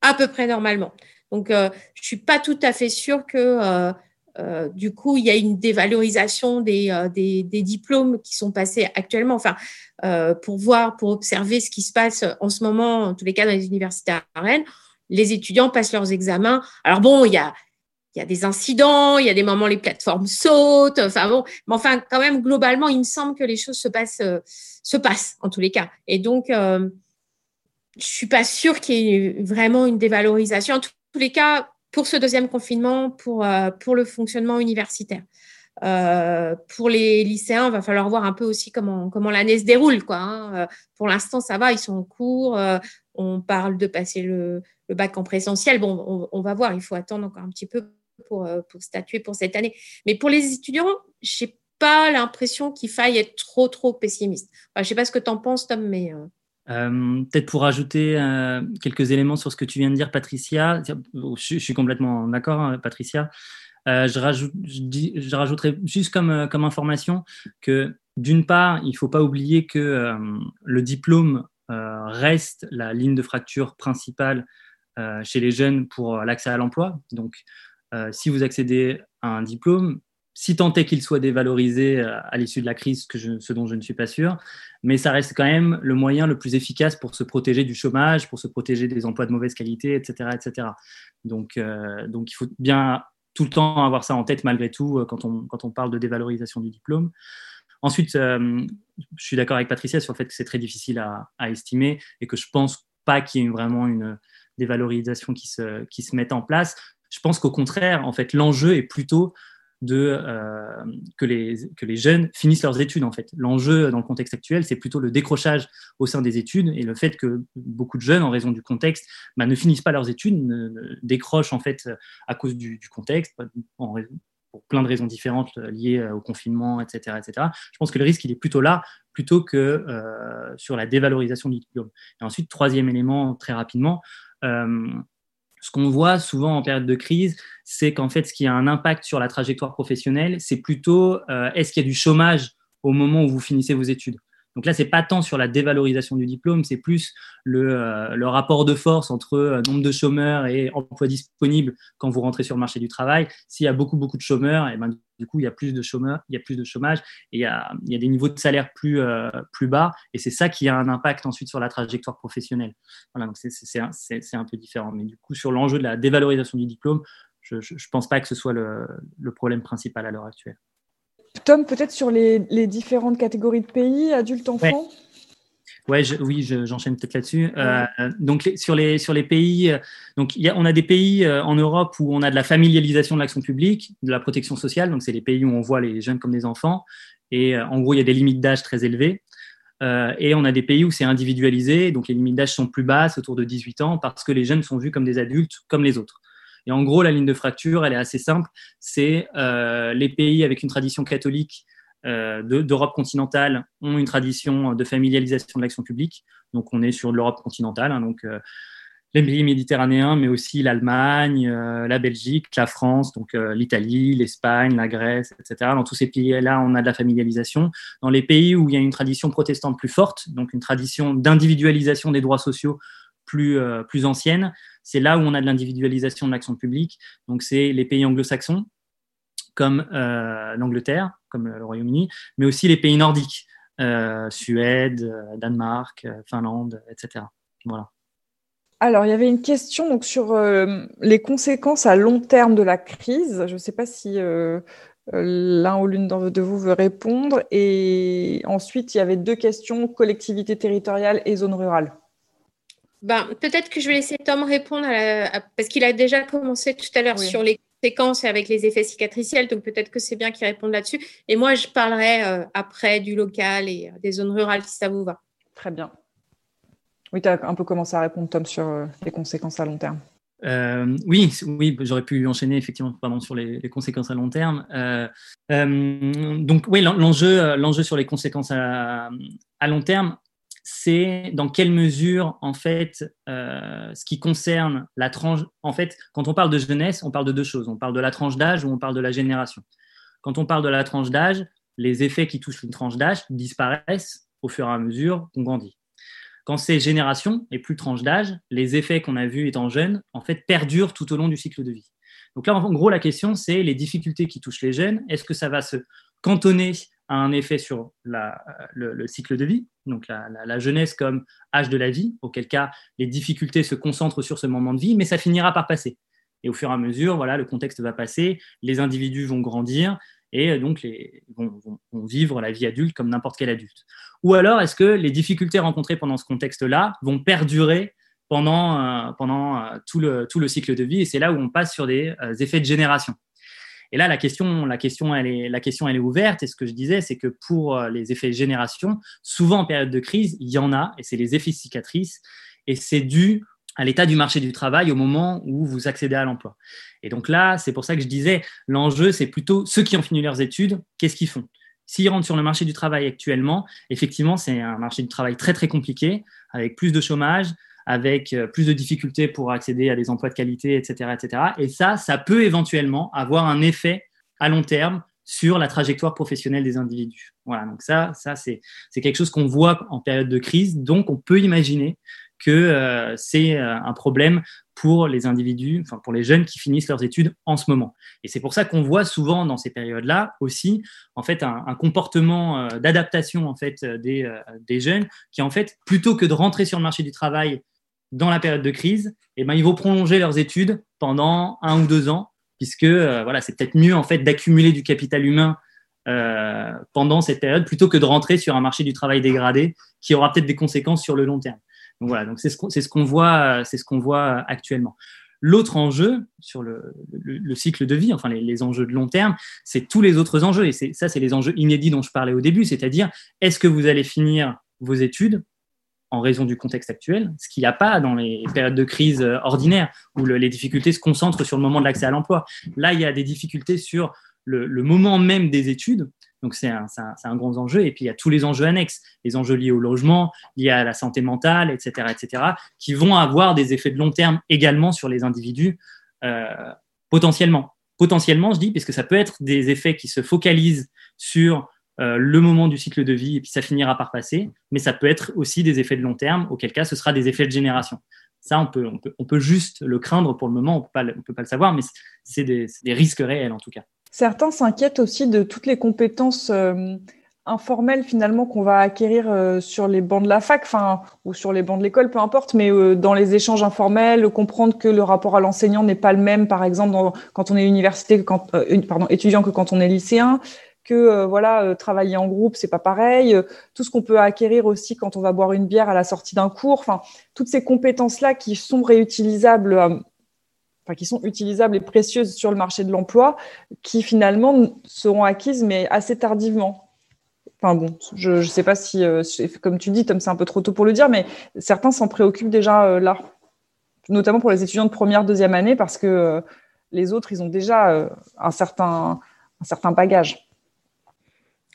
à peu près normalement. Donc, euh, je suis pas tout à fait sûre que du coup, il y a une dévalorisation des, des, diplômes qui sont passés actuellement. Enfin, pour voir, pour observer ce qui se passe en ce moment, en tous les cas dans les universités à Rennes, les étudiants passent leurs examens. Alors bon, il y a, il y a des incidents, il y a des moments les plateformes sautent, enfin bon, mais enfin quand même globalement, il me semble que les choses se passent, euh, se passent en tous les cas. Et donc, euh, je suis pas sûre qu'il y ait vraiment une dévalorisation. En tous les cas, pour ce deuxième confinement, pour euh, pour le fonctionnement universitaire. pour les lycéens, il va falloir voir un peu aussi comment, comment l'année se déroule. Quoi, hein. Pour l'instant, ça va, ils sont en cours. on parle de passer le, bac en présentiel. Bon, on, on, va voir, il faut attendre encore un petit peu euh, pour, statuer pour cette année. Mais pour les étudiants, je n'ai pas l'impression qu'il faille être trop, trop pessimiste. je ne sais pas ce que tu en penses, Tom, mais... Euh, euh, peut-être pour ajouter quelques éléments sur ce que tu viens de dire, Patricia. Je, suis complètement d'accord, hein, Patricia. je, rajoute, je, rajouterais juste comme, comme information que d'une part, il ne faut pas oublier que le diplôme reste la ligne de fracture principale chez les jeunes pour l'accès à l'emploi. Donc, euh, si vous accédez à un diplôme, si tant est qu'il soit dévalorisé euh, à l'issue de la crise, ce dont je ne suis pas sûr, mais ça reste quand même le moyen le plus efficace pour se protéger du chômage, pour se protéger des emplois de mauvaise qualité, etc. etc. Donc, euh, donc il faut bien tout le temps avoir ça en tête malgré tout quand on, quand on parle de dévalorisation du diplôme. Ensuite, je suis d'accord avec Patricia sur le fait que c'est très difficile à, estimer et que je pense pas qu'il y ait vraiment une dévalorisation qui se, qui se mette en place. Je pense qu'au contraire, en fait, l'enjeu est plutôt de que les jeunes finissent leurs études en fait. L'enjeu dans le contexte actuel, c'est plutôt le décrochage au sein des études et le fait que beaucoup de jeunes, en raison du contexte, bah, ne finissent pas leurs études, décrochent en fait à cause du, contexte, pour plein de raisons différentes euh, liées euh, au confinement, etc., etc. Je pense que le risque, il est plutôt là, plutôt que euh, sur la dévalorisation du diplôme. Et ensuite, troisième élément, très rapidement, ce qu'on voit souvent en période de crise, c'est qu'en fait, ce qui a un impact sur la trajectoire professionnelle, c'est plutôt est-ce qu'il y a du chômage au moment où vous finissez vos études? Donc là, c'est pas tant sur la dévalorisation du diplôme, c'est plus le, euh, rapport de force entre euh, nombre de chômeurs et emplois disponibles quand vous rentrez sur le marché du travail. S'il y a beaucoup beaucoup de chômeurs, eh ben du coup il y a plus de chômeurs, il y a plus de chômage et il y a, des niveaux de salaire plus euh, plus bas et c'est ça qui a un impact ensuite sur la trajectoire professionnelle. Voilà, donc c'est un, peu différent. Mais du coup sur l'enjeu de la dévalorisation du diplôme, je ne pense pas que ce soit le problème principal à l'heure actuelle. Tom, peut-être sur les, différentes catégories de pays, adultes, enfants? Ouais. oui, j'enchaîne peut-être là-dessus. Euh, donc sur les sur les pays, euh, donc y a, on a des pays euh, en Europe où on a de la familialisation de l'action publique, de la protection sociale. Donc c'est les pays où on voit les jeunes comme des enfants. Et en gros, il y a des limites d'âge très élevées. et on a des pays où c'est individualisé, donc les limites d'âge sont plus basses, autour de 18 ans, parce que les jeunes sont vus comme des adultes, comme les autres. Et en gros, la ligne de fracture, elle est assez simple. C'est euh, les pays avec une tradition catholique euh, d'Europe continentale ont une tradition de familialisation de l'action publique. Donc, on est sur l'Europe continentale. Hein, donc, euh, les pays méditerranéens, mais aussi l'Allemagne, la Belgique, la France, donc l'Italie, l'Espagne, la Grèce, etc. Dans tous ces pays-là, on a de la familialisation. Dans les pays où il y a une tradition protestante plus forte, donc une tradition d'individualisation des droits sociaux plus, plus ancienne, c'est là où on a de l'individualisation de l'action publique. Donc, c'est les pays anglo-saxons, comme euh, l'Angleterre, comme le Royaume-Uni, mais aussi les pays nordiques, euh, Suède, euh, Danemark, Finlande, etc. Voilà. Alors, il y avait une question donc, sur les conséquences à long terme de la crise. Je ne sais pas si l'un ou l'une de vous veut répondre. Et ensuite, il y avait deux questions, collectivité territoriale et zone rurale. Ben, peut-être que je vais laisser Tom répondre parce qu'il a déjà commencé tout à l'heure sur les conséquences et avec les effets cicatriciels, donc peut-être que c'est bien qu'il réponde là-dessus. Et moi, je parlerai euh, après du local et euh, des zones rurales si ça vous va. Très bien. Oui, tu as un peu commencé à répondre, Tom, sur euh, les conséquences à long terme. oui, oui, j'aurais pu enchaîner effectivement pardon, sur les, conséquences à long terme. donc oui, l'enjeu, l'enjeu sur les conséquences à, à long terme, c'est dans quelle mesure, en fait, euh, ce qui concerne la tranche. En fait, quand on parle de jeunesse, on parle de deux choses. On parle de la tranche d'âge ou on parle de la génération. Quand on parle de la tranche d'âge, les effets qui touchent une tranche d'âge disparaissent au fur et à mesure qu'on grandit. Quand c'est génération et plus tranche d'âge, les effets qu'on a vus étant jeunes, en fait, perdurent tout au long du cycle de vie. Donc là, en gros, la question, c'est les difficultés qui touchent les jeunes. Est-ce que ça va se cantonner a un effet sur le, cycle de vie, donc la, jeunesse comme âge de la vie, auquel cas les difficultés se concentrent sur ce moment de vie, mais ça finira par passer. Et au fur et à mesure, voilà, le contexte va passer, les individus vont grandir et donc les, vont, vivre la vie adulte comme n'importe quel adulte. Ou alors, est-ce que les difficultés rencontrées pendant ce contexte-là vont perdurer pendant, euh, euh, tout, le, cycle de vie Et c'est là où on passe sur des euh, effets de génération? Et là, la question, la question, elle est, la question, elle est ouverte. Et ce que je disais, c'est que pour euh, les effets génération, souvent en période de crise, il y en a, et c'est les effets cicatrices. Et c'est dû à l'état du marché du travail au moment où vous accédez à l'emploi. Et donc là, c'est pour ça que je disais, l'enjeu, c'est plutôt ceux qui ont fini leurs études, qu'est-ce qu'ils font? S'ils rentrent sur le marché du travail actuellement, effectivement, c'est un marché du travail très, très compliqué, avec plus de chômage, avec euh, plus de difficultés pour accéder à des emplois de qualité, etc., etc. Et ça, ça peut éventuellement avoir un effet à long terme sur la trajectoire professionnelle des individus. Voilà, donc ça, ça c'est quelque chose qu'on voit en période de crise. Donc, on peut imaginer que euh, c'est euh, un problème pour les individus, enfin pour les jeunes qui finissent leurs études en ce moment. Et c'est pour ça qu'on voit souvent dans ces périodes-là aussi, en fait, un, comportement d'adaptation en fait des, des jeunes qui en fait, plutôt que de rentrer sur le marché du travail dans la période de crise, eh ben, ils vont prolonger leurs études pendant un ou deux ans, puisque euh, voilà, c'est peut-être mieux en fait d'accumuler du capital humain euh, pendant cette période plutôt que de rentrer sur un marché du travail dégradé qui aura peut-être des conséquences sur le long terme. Donc voilà, donc c'est ce qu'on ce voit, c'est ce qu'on voit actuellement. L'autre enjeu sur le, cycle de vie, enfin les, enjeux de long terme, c'est tous les autres enjeux. Et ça, c'est les enjeux inédits dont je parlais au début, c'est-à-dire est-ce que vous allez finir vos études en raison du contexte actuel, ce qu'il n'y a pas dans les périodes de crise euh, ordinaires où les difficultés se concentrent sur le moment de l'accès à l'emploi. Là, il y a des difficultés sur le, moment même des études. Donc, c'est un, grand enjeu. Et puis, il y a tous les enjeux annexes, les enjeux liés au logement, liés à la santé mentale, etc., etc., qui vont avoir des effets de long terme également sur les individus, euh, potentiellement. Potentiellement, je dis, puisque ça peut être des effets qui se focalisent sur euh, le moment du cycle de vie et puis ça finira par passer, mais ça peut être aussi des effets de long terme, auquel cas ce sera des effets de génération. Ça, on peut, on peut, juste le craindre pour le moment, on ne peut pas le savoir, mais c'est des, risques réels en tout cas. Certains s'inquiètent aussi de toutes les compétences euh, informelles finalement qu'on va acquérir euh, sur les bancs de la fac, enfin ou sur les bancs de l'école, peu importe, mais dans les échanges informels, comprendre que le rapport à l'enseignant n'est pas le même, par exemple, quand on est université, pardon, étudiant que quand on est lycéen, que euh, voilà euh, travailler en groupe c'est pas pareil. Euh, tout ce qu'on peut acquérir aussi quand on va boire une bière à la sortie d'un cours. Enfin toutes ces compétences là qui sont réutilisables enfin qui sont utilisables et précieuses sur le marché de l'emploi qui finalement seront acquises mais assez tardivement. Enfin bon, je ne sais pas si, comme tu dis, Tom, c'est un peu trop tôt pour le dire, mais certains s'en préoccupent déjà là, notamment pour les étudiants de première, deuxième année, parce que les autres, ils ont déjà un, certain, un certain bagage.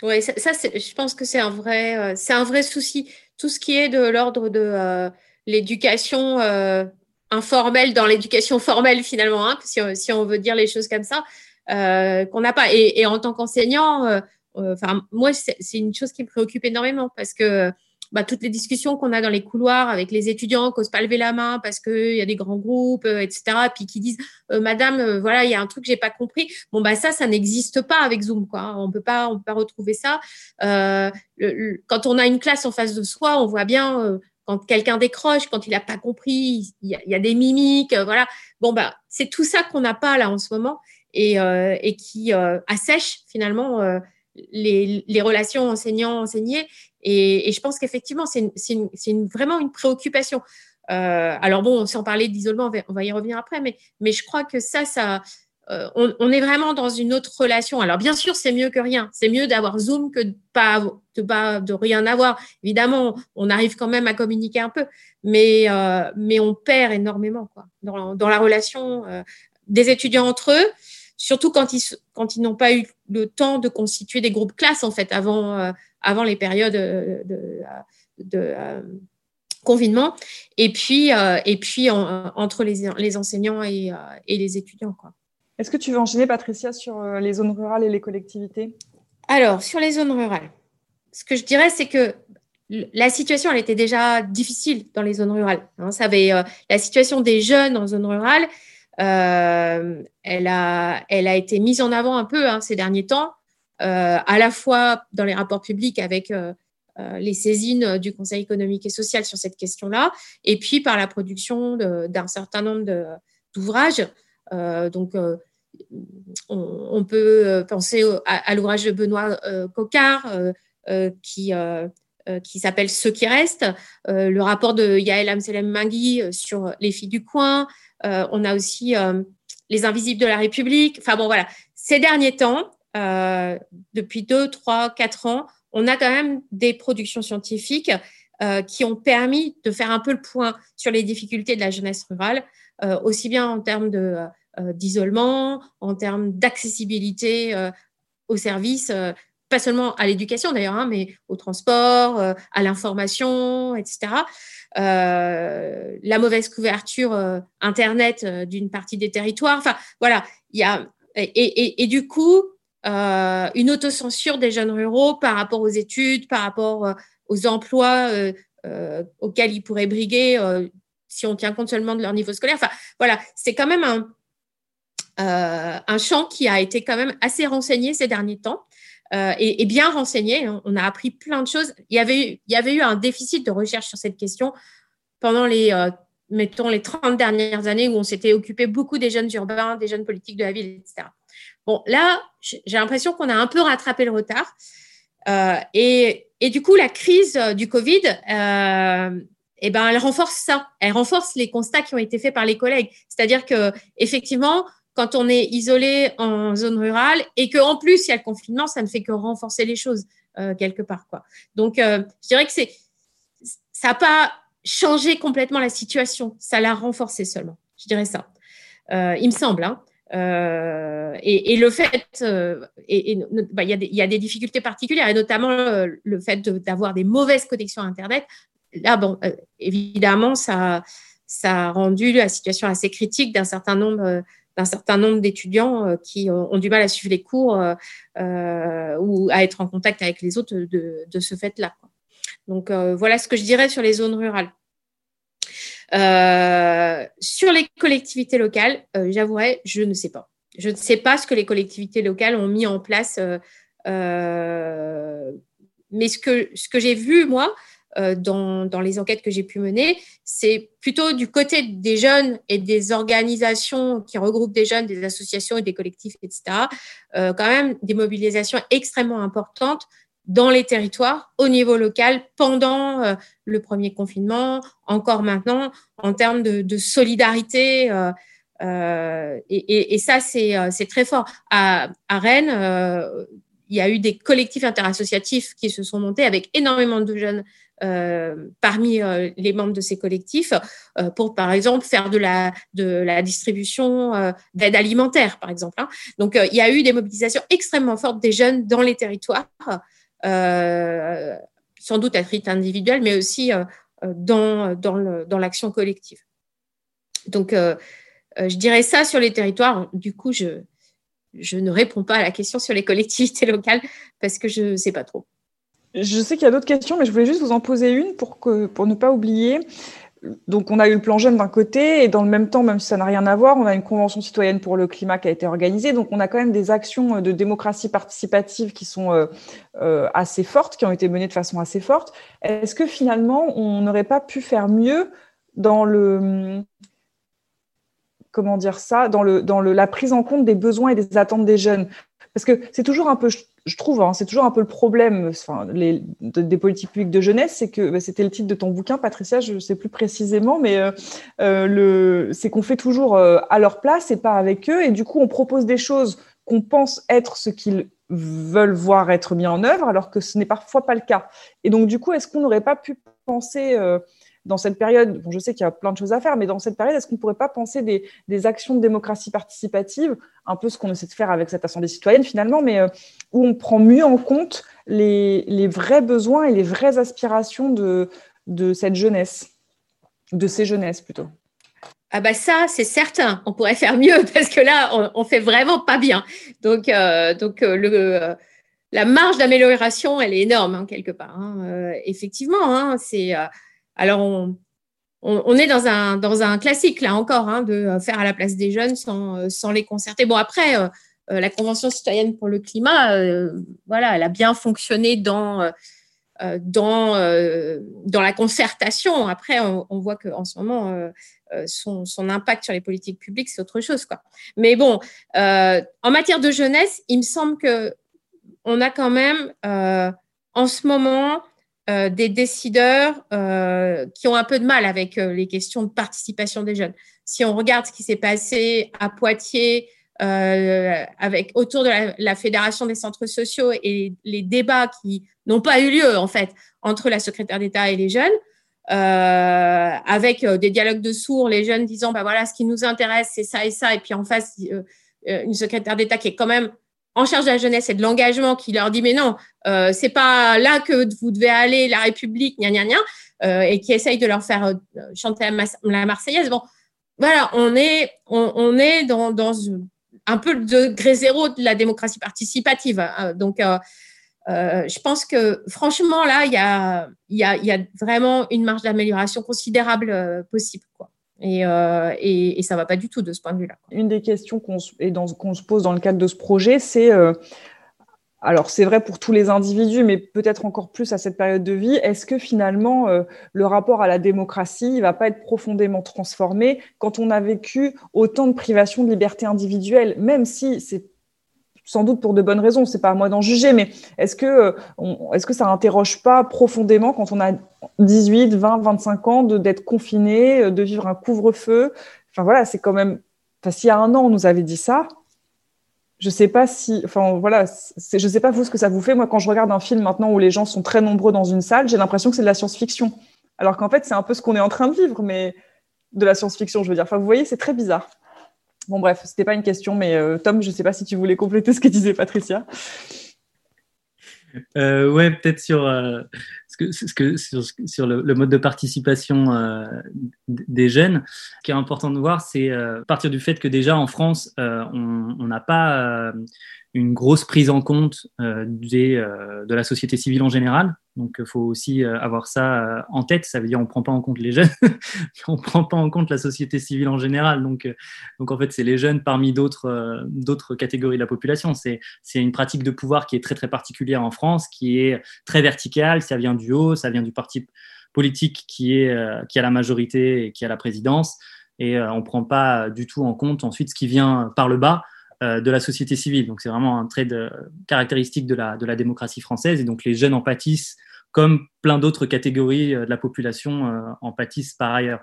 Oui, ça, je pense que c'est un vrai, euh, c'est un vrai souci. Tout ce qui est de l'ordre de euh, l'éducation euh, informelle dans l'éducation formelle finalement, hein, si, on veut dire les choses comme ça, qu'on n'a pas. Et, et, en tant qu'enseignant, enfin moi, c'est une chose qui me préoccupe énormément parce que bah, toutes les discussions qu'on a dans les couloirs avec les étudiants qui n'osent pas lever la main parce qu'il y a des grands groupes, euh, etc., puis qui disent euh, Madame, euh, voilà, il y a un truc que j'ai pas compris. Bon, bah ça, ça n'existe pas avec Zoom, quoi. On peut pas, on peut pas retrouver ça. quand on a une classe en face de soi, on voit bien quand quelqu'un décroche, quand il n'a pas compris, il y, a, des mimiques, voilà. Bon, bah c'est tout ça qu'on n'a pas là en ce moment et qui assèche finalement les, les, relations enseignants-enseignés et, je pense qu'effectivement, c'est vraiment une préoccupation. Euh, alors bon, sans parler d'isolement, on va y revenir après, mais, mais je crois que ça, ça, euh, on, est vraiment dans une autre relation. Alors bien sûr, c'est mieux que rien. C'est mieux d'avoir Zoom que de pas, de pas de rien avoir. Évidemment, on arrive quand même à communiquer un peu, mais euh, mais on perd énormément quoi dans, dans la relation des étudiants entre eux surtout quand ils, quand ils n'ont pas eu le temps de constituer des groupes classes, en fait, avant, euh, avant les périodes de, de, euh, confinement. Et puis, euh, et puis entre les, les enseignants et, et les étudiants. Est-ce que tu veux enchaîner, Patricia, sur les zones rurales et les collectivités? Alors, sur les zones rurales, ce que je dirais, c'est que la situation, elle était déjà difficile dans les zones rurales. Hein. ça avait, la situation des jeunes en zone rurale, euh, elle, a, été mise en avant un peu hein, ces derniers temps, euh, à la fois dans les rapports publics avec euh, les saisines du Conseil économique et social sur cette question-là, et puis par la production d'un certain nombre d'ouvrages. donc, on, peut penser à, l'ouvrage de Benoît Cocard qui, qui s'appelle Ceux qui restent, le rapport de Yael Amselem Mangui sur les filles du coin, euh, on a aussi euh, les Invisibles de la République. Enfin bon, voilà. Ces derniers temps, euh, depuis deux, trois, quatre ans, on a quand même des productions scientifiques qui ont permis de faire un peu le point sur les difficultés de la jeunesse rurale, aussi bien en termes d'isolement, en termes d'accessibilité aux services, pas seulement à l'éducation d'ailleurs, hein, mais au transport, à l'information, etc. Euh, la mauvaise couverture euh, Internet euh, d'une partie des territoires. Enfin, voilà, il y a. Et, du coup, une autocensure des jeunes ruraux par rapport aux études, par rapport aux emplois auxquels ils pourraient briguer si on tient compte seulement de leur niveau scolaire. Enfin, voilà, c'est quand même un, un champ qui a été quand même assez renseigné ces derniers temps. Euh, et, bien renseigné. Hein. On a appris plein de choses. Il y, avait eu, un déficit de recherche sur cette question pendant les, euh, mettons, les 30 dernières années où on s'était occupé beaucoup des jeunes urbains, des jeunes politiques de la ville, etc. Bon, là, j'ai l'impression qu'on a un peu rattrapé le retard. Euh, et, et, du coup, la crise du Covid eh ben, elle renforce ça. Elle renforce les constats qui ont été faits par les collègues. C'est-à-dire que effectivement, quand on est isolé en zone rurale et qu'en plus il y a le confinement, ça ne fait que renforcer les choses euh, quelque part. Quoi. Donc, euh, je dirais que c'est, ça n'a pas changé complètement la situation, ça l'a renforcé seulement. Je dirais ça. Euh, il me semble. Hein. Et, le fait, bah, il y, a des difficultés particulières, et notamment le fait d'avoir des mauvaises connexions Internet. Là, bon, évidemment, ça, ça a rendu la situation assez critique d'un certain nombre d'un certain nombre d'étudiants euh, qui ont, du mal à suivre les cours euh, euh, ou à être en contact avec les autres de, ce fait-là. Donc voilà ce que je dirais sur les zones rurales. sur les collectivités locales, j'avouerai, je ne sais pas. Je ne sais pas ce que les collectivités locales ont mis en place. mais ce que, ce que j'ai vu, moi, dans, dans, les enquêtes que j'ai pu mener, c'est plutôt du côté des jeunes et des organisations qui regroupent des jeunes, des associations et des collectifs, etc., euh, quand même des mobilisations extrêmement importantes dans les territoires, au niveau local, pendant euh, le premier confinement, encore maintenant, en termes de, de solidarité. Euh, euh et, et, et, ça, c'est très fort. À, à Rennes, il y a eu des collectifs interassociatifs qui se sont montés avec énormément de jeunes euh, parmi euh, les membres de ces collectifs euh, pour, par exemple, faire de la, distribution d'aide alimentaire, par exemple. Hein. Donc, il y a eu des mobilisations extrêmement fortes des jeunes dans les territoires, sans doute à titre individuel, mais aussi dans, dans l'action collective. Donc, je dirais ça sur les territoires. Du coup, je, je ne réponds pas à la question sur les collectivités locales parce que je ne sais pas trop. Je sais qu'il y a d'autres questions, mais je voulais juste vous en poser une pour, ne pas oublier. Donc, on a eu le plan jeune d'un côté, et dans le même temps, même si ça n'a rien à voir, on a une convention citoyenne pour le climat qui a été organisée. Donc, on a quand même des actions de démocratie participative qui sont euh, euh, assez fortes, qui ont été menées de façon assez forte. Est-ce que finalement, on n'aurait pas pu faire mieux dans le comment dire ça, dans, le, dans le, la prise en compte des besoins et des attentes des jeunes Parce que c'est toujours un peu, je trouve, hein, c'est toujours un peu le problème enfin, des politiques publiques de jeunesse, c'est que bah, c'était le titre de ton bouquin, Patricia, je ne sais plus précisément, mais euh, euh, c'est qu'on fait toujours euh, à leur place et pas avec eux, et du coup on propose des choses qu'on pense être ce qu'ils veulent voir être mis en œuvre, alors que ce n'est parfois pas le cas. Et donc du coup, est-ce qu'on n'aurait pas pu penser dans cette période, bon, je sais qu'il y a plein de choses à faire, mais dans cette période, est-ce qu'on ne pourrait pas penser des, actions de démocratie participative, un peu ce qu'on essaie de faire avec cette assemblée citoyenne finalement, mais euh, où on prend mieux en compte les, vrais besoins et les vraies aspirations de, de cette jeunesse, de ces jeunesses plutôt? Ah bah ça, c'est certain, on pourrait faire mieux [LAUGHS] parce que là, on, on fait vraiment pas bien. Donc, euh, donc euh, le, la marge d'amélioration, elle est énorme hein, quelque part. Hein. effectivement, hein, c'est alors, on, est dans un, classique, là encore, hein, de euh, faire à la place des jeunes sans, euh, les concerter. Bon, après, euh, la Convention citoyenne pour le climat, voilà, elle a bien fonctionné dans, dans, dans la concertation. Après, on, voit qu'en ce moment, son, son, impact sur les politiques publiques, c'est autre chose. Quoi. Mais bon, en matière de jeunesse, il me semble que on a quand même, en ce moment, euh, des décideurs euh, qui ont un peu de mal avec euh, les questions de participation des jeunes. Si on regarde ce qui s'est passé à Poitiers avec autour de la, fédération des centres sociaux et les débats qui n'ont pas eu lieu en fait entre la secrétaire d'État et les jeunes, avec des dialogues de sourds, les jeunes disant bah voilà ce qui nous intéresse c'est ça et ça, et puis en face une secrétaire d'État qui est quand même en charge de la jeunesse et de l'engagement qui leur dit mais non, euh, c'est pas là que vous devez aller, la République, gna gna gna, euh, et qui essaye de leur faire euh, chanter la, Marseillaise. Bon, voilà, on est, on, est dans, dans, un peu le degré zéro de la démocratie participative. Hein. Donc, euh, je pense que franchement, là, il y a, y, a, y a vraiment une marge d'amélioration considérable possible. Euh, et, et, ça va pas du tout de ce point de vue-là. Une des questions qu'on se pose dans le cadre de ce projet, c'est, euh, alors c'est vrai pour tous les individus, mais peut-être encore plus à cette période de vie, est-ce que finalement euh, le rapport à la démocratie ne va pas être profondément transformé quand on a vécu autant de privations de liberté individuelle, même si c'est sans doute pour de bonnes raisons, c'est pas à moi d'en juger, mais est-ce que, est-ce que ça n'interroge pas profondément quand on a 18, 20, 25 ans d'être confiné, de vivre un couvre-feu? Enfin voilà, c'est quand même. Enfin, s'il y a un an, on nous avait dit ça, je sais pas si, enfin voilà, je sais pas vous ce que ça vous fait. Moi, quand je regarde un film maintenant où les gens sont très nombreux dans une salle, j'ai l'impression que c'est de la science-fiction. Alors qu'en fait, c'est un peu ce qu'on est en train de vivre, mais de la science-fiction, je veux dire. Enfin, vous voyez, c'est très bizarre. Bon, bref, c'était pas une question, mais euh, Tom, je sais pas si tu voulais compléter ce que disait Patricia. Euh, ouais, peut-être sur, euh, sur, le, mode de participation euh, des jeunes. Ce qui est important de voir, c'est partir du fait que déjà en France, on n'a pas une grosse prise en compte de la société civile en général. Donc, il faut aussi avoir ça en tête. Ça veut dire on ne prend pas en compte les jeunes, [LAUGHS] on ne prend pas en compte la société civile en général. Donc, en fait, c'est les jeunes parmi d'autres catégories de la population. C'est une pratique de pouvoir qui est très, très particulière en France, qui est très verticale. Ça vient du haut, ça vient du parti politique qui, qui a la majorité et qui a la présidence. Et on ne prend pas du tout en compte ensuite ce qui vient par le bas euh, de la société civile. Donc c'est vraiment un trait caractéristique de la, de la démocratie française. Et donc les jeunes en pâtissent comme plein d'autres catégories euh, de la population euh, en pâtissent par ailleurs.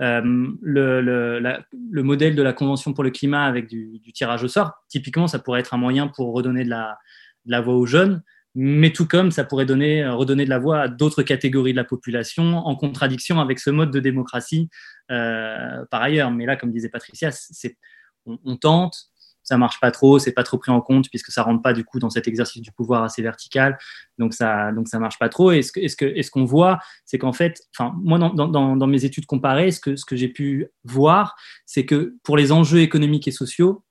le, le, modèle de la Convention pour le climat avec du, tirage au sort, typiquement, ça pourrait être un moyen pour redonner de la, de la voix aux jeunes, mais tout comme ça pourrait donner, redonner de la voix à d'autres catégories de la population en contradiction avec ce mode de démocratie par ailleurs. Mais là, comme disait Patricia, on, tente, ça marche pas trop, c'est pas trop pris en compte puisque ça rentre pas du coup dans cet exercice du pouvoir assez vertical, donc ça donc ça marche pas trop. Et ce que ce qu'on voit, c'est qu'en fait, enfin moi dans, dans, dans, mes études comparées, ce que ce que j'ai pu voir, c'est que pour les enjeux économiques et sociaux,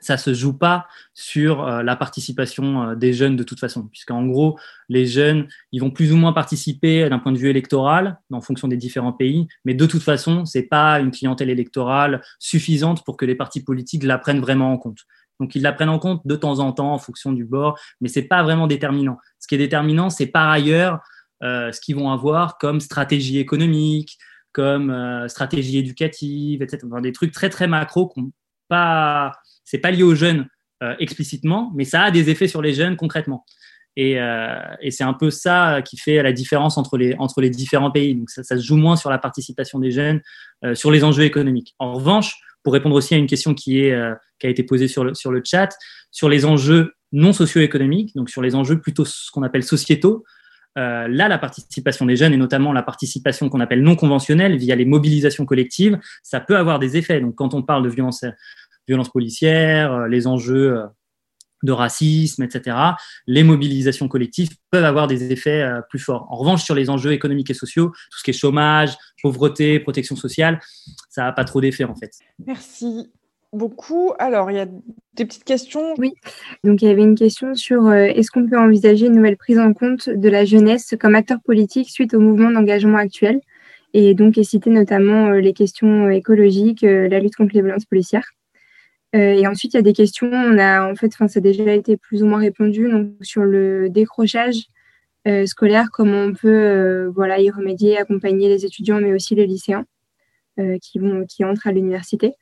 ça se joue pas sur euh, la participation euh, des jeunes de toute façon, puisqu'en gros, les jeunes, ils vont plus ou moins participer d'un point de vue électoral, en fonction des différents pays, mais de toute façon, c'est pas une clientèle électorale suffisante pour que les partis politiques la prennent vraiment en compte. Donc, ils la prennent en compte de temps en temps en fonction du bord, mais c'est pas vraiment déterminant. Ce qui est déterminant, c'est par ailleurs euh, ce qu'ils vont avoir comme stratégie économique, comme stratégie éducative, etc. des trucs très très macro qu'on pas c'est pas lié aux jeunes euh, explicitement, mais ça a des effets sur les jeunes concrètement. Et, euh, c'est un peu ça qui fait la différence entre les, différents pays. Donc ça, se joue moins sur la participation des jeunes, euh, sur les enjeux économiques. En revanche, pour répondre aussi à une question qui, a été posée sur le chat, sur les enjeux non socio-économiques, donc sur les enjeux plutôt ce qu'on appelle sociétaux, euh, là, la participation des jeunes et notamment la participation qu'on appelle non conventionnelle via les mobilisations collectives, ça peut avoir des effets. Donc, quand on parle de violence violences policières, euh, les enjeux euh, de racisme, etc., les mobilisations collectives peuvent avoir des effets euh, plus forts. En revanche, sur les enjeux économiques et sociaux, tout ce qui est chômage, pauvreté, protection sociale, ça n'a pas trop d'effet en fait. Merci beaucoup. Alors, il y a des petites questions. Oui, donc il y avait une question sur est-ce qu'on peut envisager une nouvelle prise en compte de la jeunesse comme acteur politique suite au mouvement d'engagement actuel et donc est cité notamment les questions écologiques, la lutte contre les violences policières? Euh, et ensuite, il y a des questions. On a, en fait, ça a déjà été plus ou moins répondu donc, sur le décrochage euh, scolaire, comment on peut euh, voilà, y remédier, accompagner les étudiants, mais aussi les lycéens qui, vont, qui entrent à l'université.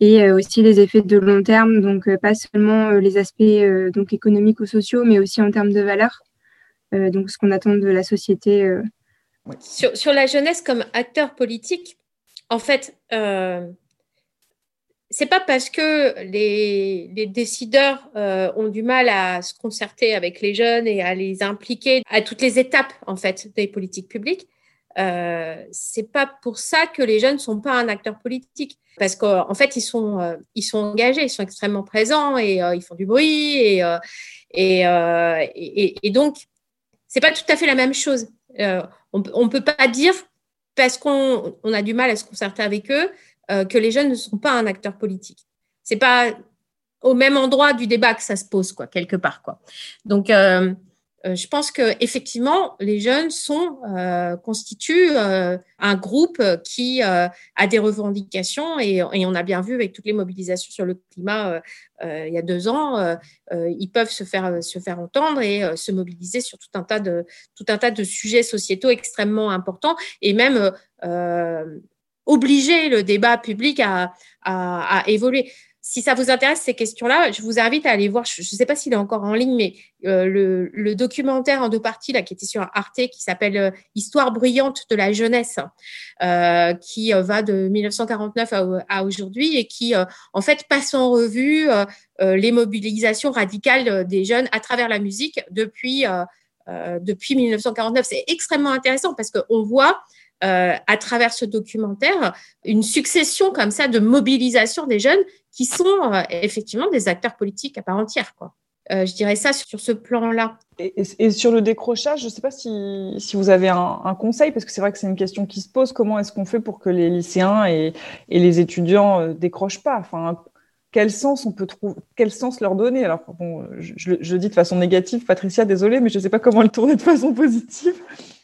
Et aussi les effets de long terme, donc pas seulement les aspects donc, économiques ou sociaux, mais aussi en termes de valeurs. donc, ce qu'on attend de la société. Sur, sur, la jeunesse comme acteur politique, en fait, c'est pas parce que les, décideurs euh, ont du mal à se concerter avec les jeunes et à les impliquer à toutes les étapes en fait des politiques publiques. Euh, c'est pas pour ça que les jeunes sont pas un acteur politique parce qu'en fait ils sont euh, ils sont engagés, ils sont extrêmement présents et euh, ils font du bruit et et, et, et, donc c'est pas tout à fait la même chose. on on peut pas dire parce qu'on on a du mal à se concerter avec eux que les jeunes ne sont pas un acteur politique. C'est pas au même endroit du débat que ça se pose, quoi, quelque part, quoi. Donc, je pense que effectivement, les jeunes sont constituent un groupe qui a des revendications et, on a bien vu avec toutes les mobilisations sur le climat il y a deux ans, ils peuvent se faire entendre et se mobiliser sur tout un tas de sujets sociétaux extrêmement importants et même obliger le débat public à, évoluer. Si ça vous intéresse ces questions-là, je vous invite à aller voir, je ne sais pas s'il est encore en ligne, mais euh, le, documentaire en deux parties là, qui était sur Arte, qui s'appelle euh, Histoire bruyante de la jeunesse, euh, qui va de 1949 à, aujourd'hui et qui, en fait, passe en revue les mobilisations radicales des jeunes à travers la musique depuis, depuis 1949. C'est extrêmement intéressant parce qu'on voit euh, à travers ce documentaire une succession comme ça de mobilisation des jeunes qui sont euh, effectivement des acteurs politiques à part entière. Quoi. Euh, je dirais ça sur ce plan-là. Et, sur le décrochage, je ne sais pas si, si vous avez un, conseil, parce que c'est vrai que c'est une question qui se pose. Comment est-ce qu'on fait pour que les lycéens et, et les étudiants ne décrochent pas? Enfin, quel sens on peut trouver, quel sens leur donner? Alors bon, je, le dis de façon négative, Patricia, désolée, mais je ne sais pas comment le tourner de façon positive.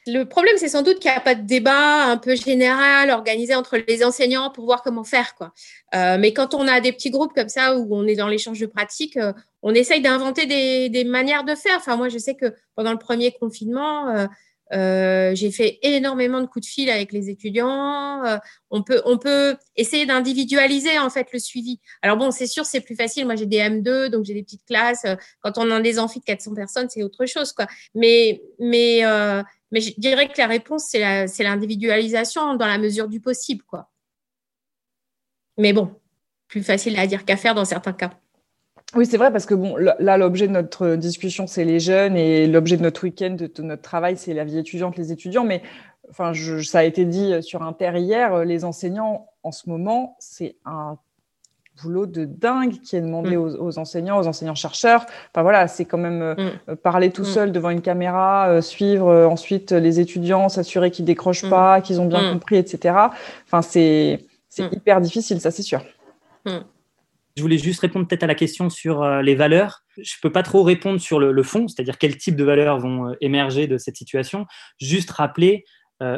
Le problème, c'est sans doute qu'il n'y a pas de débat un peu général organisé entre les enseignants pour voir comment faire. Quoi. Euh, mais quand on a des petits groupes comme ça où on est dans l'échange de pratiques, euh, on essaye d'inventer des, des, manières de faire. Enfin, moi, je sais que pendant le premier confinement, euh, euh j'ai fait énormément de coups de fil avec les étudiants. Euh, on, peut, on peut essayer d'individualiser en fait le suivi. Alors bon, c'est sûr, c'est plus facile. Moi, j'ai des M2, donc j'ai des petites classes. Quand on a des amphis de 400 personnes, c'est autre chose. Quoi. Mais, mais mais je dirais que la réponse, c'est l'individualisation dans la mesure du possible. Quoi. Mais bon, plus facile à dire qu'à faire dans certains cas. Oui, c'est vrai, parce que bon, là, l'objet de notre discussion, c'est les jeunes, et l'objet de notre week-end, de, notre travail, c'est la vie étudiante, les étudiants. Mais enfin, ça a été dit sur Inter hier, les enseignants, en ce moment, c'est un boulot de dingue qui est demandé mm. aux, enseignants, aux enseignants-chercheurs. Enfin voilà, c'est quand même euh, mm. euh, parler tout mm. seul devant une caméra, euh, suivre ensuite les étudiants, s'assurer qu'ils décrochent pas, qu'ils ont bien compris, etc. Enfin, c'est hyper difficile, ça c'est sûr. Je voulais juste répondre peut-être à la question sur les valeurs. Je peux pas trop répondre sur le, fond, c'est-à-dire quel type de valeurs vont émerger de cette situation. Juste rappeler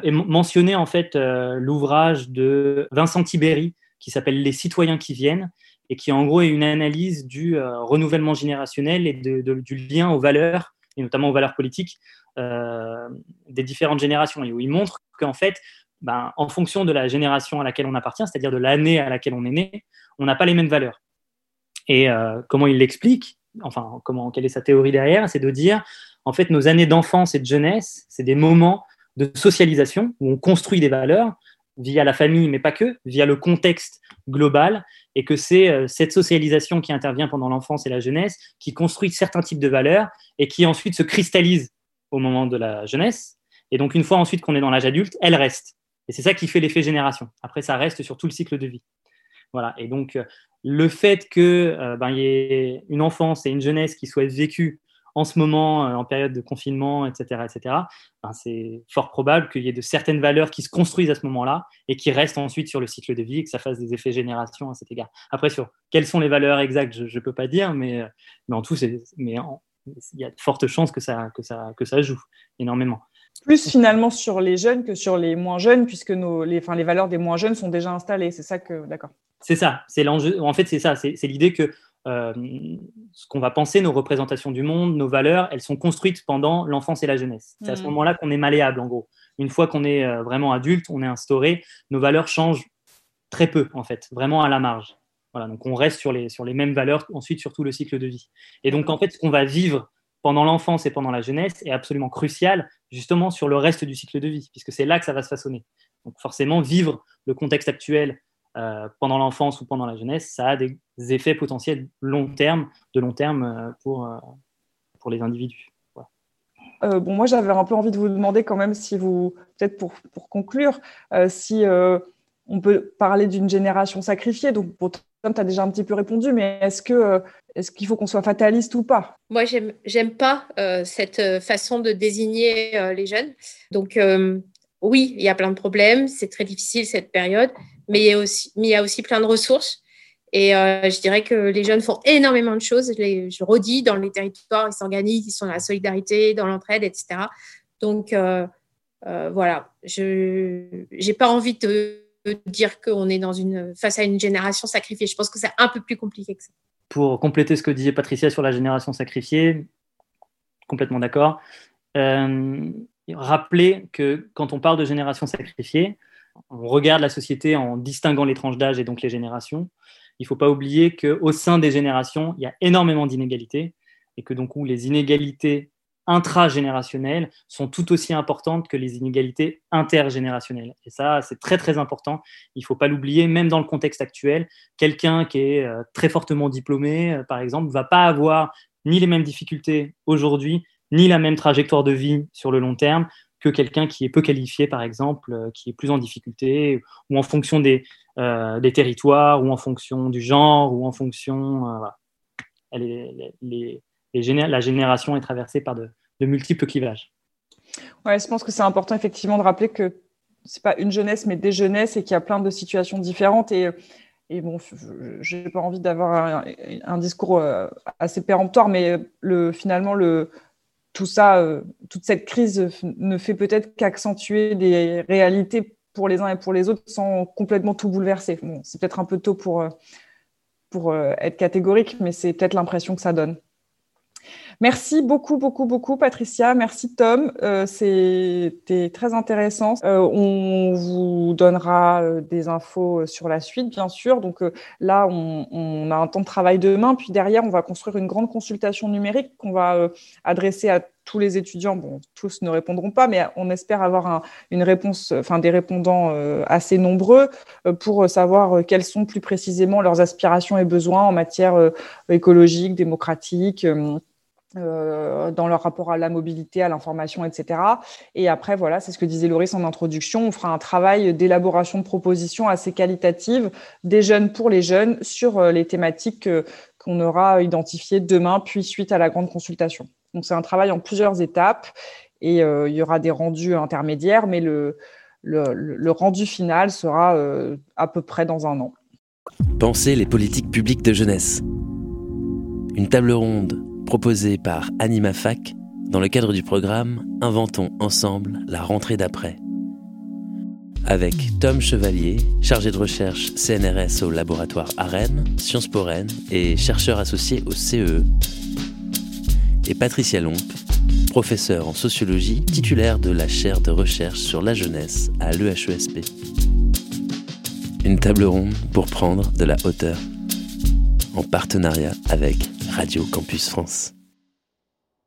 et mentionner en fait l'ouvrage de Vincent Tiberi qui s'appelle Les citoyens qui viennent et qui en gros est une analyse du euh, renouvellement générationnel et du lien aux valeurs, et notamment aux valeurs politiques euh, des différentes générations, et où il montre qu'en fait, ben, en fonction de la génération à laquelle on appartient, c'est-à-dire de l'année à laquelle on est né, on n'a pas les mêmes valeurs. Et euh, comment il l'explique, enfin, comment, quelle est sa théorie derrière, c'est de dire, en fait, nos années d'enfance et de jeunesse, c'est des moments de socialisation où on construit des valeurs via la famille, mais pas que, via le contexte global, et que c'est euh, cette socialisation qui intervient pendant l'enfance et la jeunesse qui construit certains types de valeurs et qui ensuite se cristallise au moment de la jeunesse. Et donc, une fois ensuite qu'on est dans l'âge adulte, elle reste. Et c'est ça qui fait l'effet génération. Après, ça reste sur tout le cycle de vie. Voilà. Et donc, euh, le fait qu'il euh, ben, y ait une enfance et une jeunesse qui soient vécues en ce moment, euh, en période de confinement, etc., etc., ben, c'est fort probable qu'il y ait de certaines valeurs qui se construisent à ce moment-là et qui restent ensuite sur le cycle de vie et que ça fasse des effets génération à cet égard. Après, sur quelles sont les valeurs exactes, je ne peux pas dire, mais, euh, mais en tout, mais il y a de fortes chances que ça, que ça, que ça joue énormément. Plus finalement sur les jeunes que sur les moins jeunes, puisque nos, les, enfin, les valeurs des moins jeunes sont déjà installées. C'est ça que, d'accord. C'est ça, c'est l'enjeu. En fait, c'est ça, c'est l'idée que euh, ce qu'on va penser, nos représentations du monde, nos valeurs, elles sont construites pendant l'enfance et la jeunesse. C'est à ce mm. moment-là qu'on est malléable, en gros. Une fois qu'on est euh, vraiment adulte, on est instauré, nos valeurs changent très peu, en fait, vraiment à la marge. Voilà, donc on reste sur les, sur les mêmes valeurs ensuite sur tout le cycle de vie. Et donc, en fait, ce qu'on va vivre pendant l'enfance et pendant la jeunesse est absolument crucial, justement, sur le reste du cycle de vie, puisque c'est là que ça va se façonner. Donc, forcément, vivre le contexte actuel euh, pendant l'enfance ou pendant la jeunesse, ça a des effets potentiels long terme, de long terme euh, pour, euh, pour les individus. bon, moi, j'avais un peu envie de vous demander quand même si vous, peut-être pour, pour conclure, si on peut parler d'une génération sacrifiée. Donc, pour Tom, tu as déjà un petit peu répondu, mais est-ce que est-ce qu'il faut qu'on soit fataliste ou pas? Moi, j'aime, j'aime pas cette façon de désigner les jeunes. Donc, oui, il y a plein de problèmes, c'est très difficile cette période, mais il y a aussi, il y a aussi plein de ressources. Et euh, je dirais que les jeunes font énormément de choses. Je, les, redis, dans les territoires, ils s'organisent, ils sont dans la solidarité, dans l'entraide, etc. Donc, euh, euh, voilà, je n'ai pas envie de dire qu'on est dans une, face à une génération sacrifiée. Je pense que c'est un peu plus compliqué que ça. Pour compléter ce que disait Patricia sur la génération sacrifiée, complètement d'accord. rappeler que quand on parle de génération sacrifiée, on regarde la société en distinguant les tranches d'âge et donc les générations. Il ne faut pas oublier qu'au sein des générations, il y a énormément d'inégalités et que donc les inégalités intragénérationnelles sont tout aussi importantes que les inégalités intergénérationnelles. Et ça, c'est très très important. Il ne faut pas l'oublier, même dans le contexte actuel. Quelqu'un qui est euh, très fortement diplômé, euh, par exemple, ne va pas avoir ni les mêmes difficultés aujourd'hui, ni la même trajectoire de vie sur le long terme que quelqu'un qui est peu qualifié, par exemple, euh, qui est plus en difficulté, ou en fonction des, des territoires, ou en fonction du genre, ou en fonction... Les, la génération est traversée par de, multiples clivages. Ouais, je pense que c'est important effectivement de rappeler que c'est pas une jeunesse, mais des jeunesses et qu'il y a plein de situations différentes. Et, et bon, j'ai pas envie d'avoir un, discours euh, assez péremptoire, mais le, finalement, le, tout ça, euh, toute cette crise ne fait peut-être qu'accentuer des réalités pour les uns et pour les autres sans complètement tout bouleverser. Bon, c'est peut-être un peu tôt pour, euh, pour être catégorique, mais c'est peut-être l'impression que ça donne. Merci beaucoup, beaucoup, beaucoup, Patricia. Merci, Tom. Euh, c'était très intéressant. Euh, on vous donnera euh, des infos sur la suite, bien sûr. Donc là, on, a un temps de travail demain. Puis derrière, on va construire une grande consultation numérique qu'on va adresser à tous les étudiants. Tous ne répondront pas, mais on espère avoir une réponse, enfin des répondants assez nombreux pour savoir quelles sont plus précisément leurs aspirations et besoins en matière écologique, démocratique euh, dans leur rapport à la mobilité, à l'information, etc. Et après, voilà, c'est ce que disait Loris en introduction, on fera un travail d'élaboration de propositions assez qualitatives des jeunes pour les jeunes sur euh, les thématiques qu'on aura identifiées demain, puis suite à la grande consultation. Donc c'est un travail en plusieurs étapes et euh, il y aura des rendus intermédiaires, mais le, rendu final sera à peu près dans un an. Pensez les politiques publiques de jeunesse. Une table ronde proposé par AnimaFac dans le cadre du programme Inventons ensemble la rentrée d'après. Avec Tom Chevalier, chargé de recherche CNRS au laboratoire AREN, Sciences Po Rennes et chercheur associé au CE, e. et Patricia Lomp, professeur en sociologie titulaire de la chaire de recherche sur la jeunesse à l'EHESP. Une table ronde pour prendre de la hauteur, en partenariat avec Radio Campus France.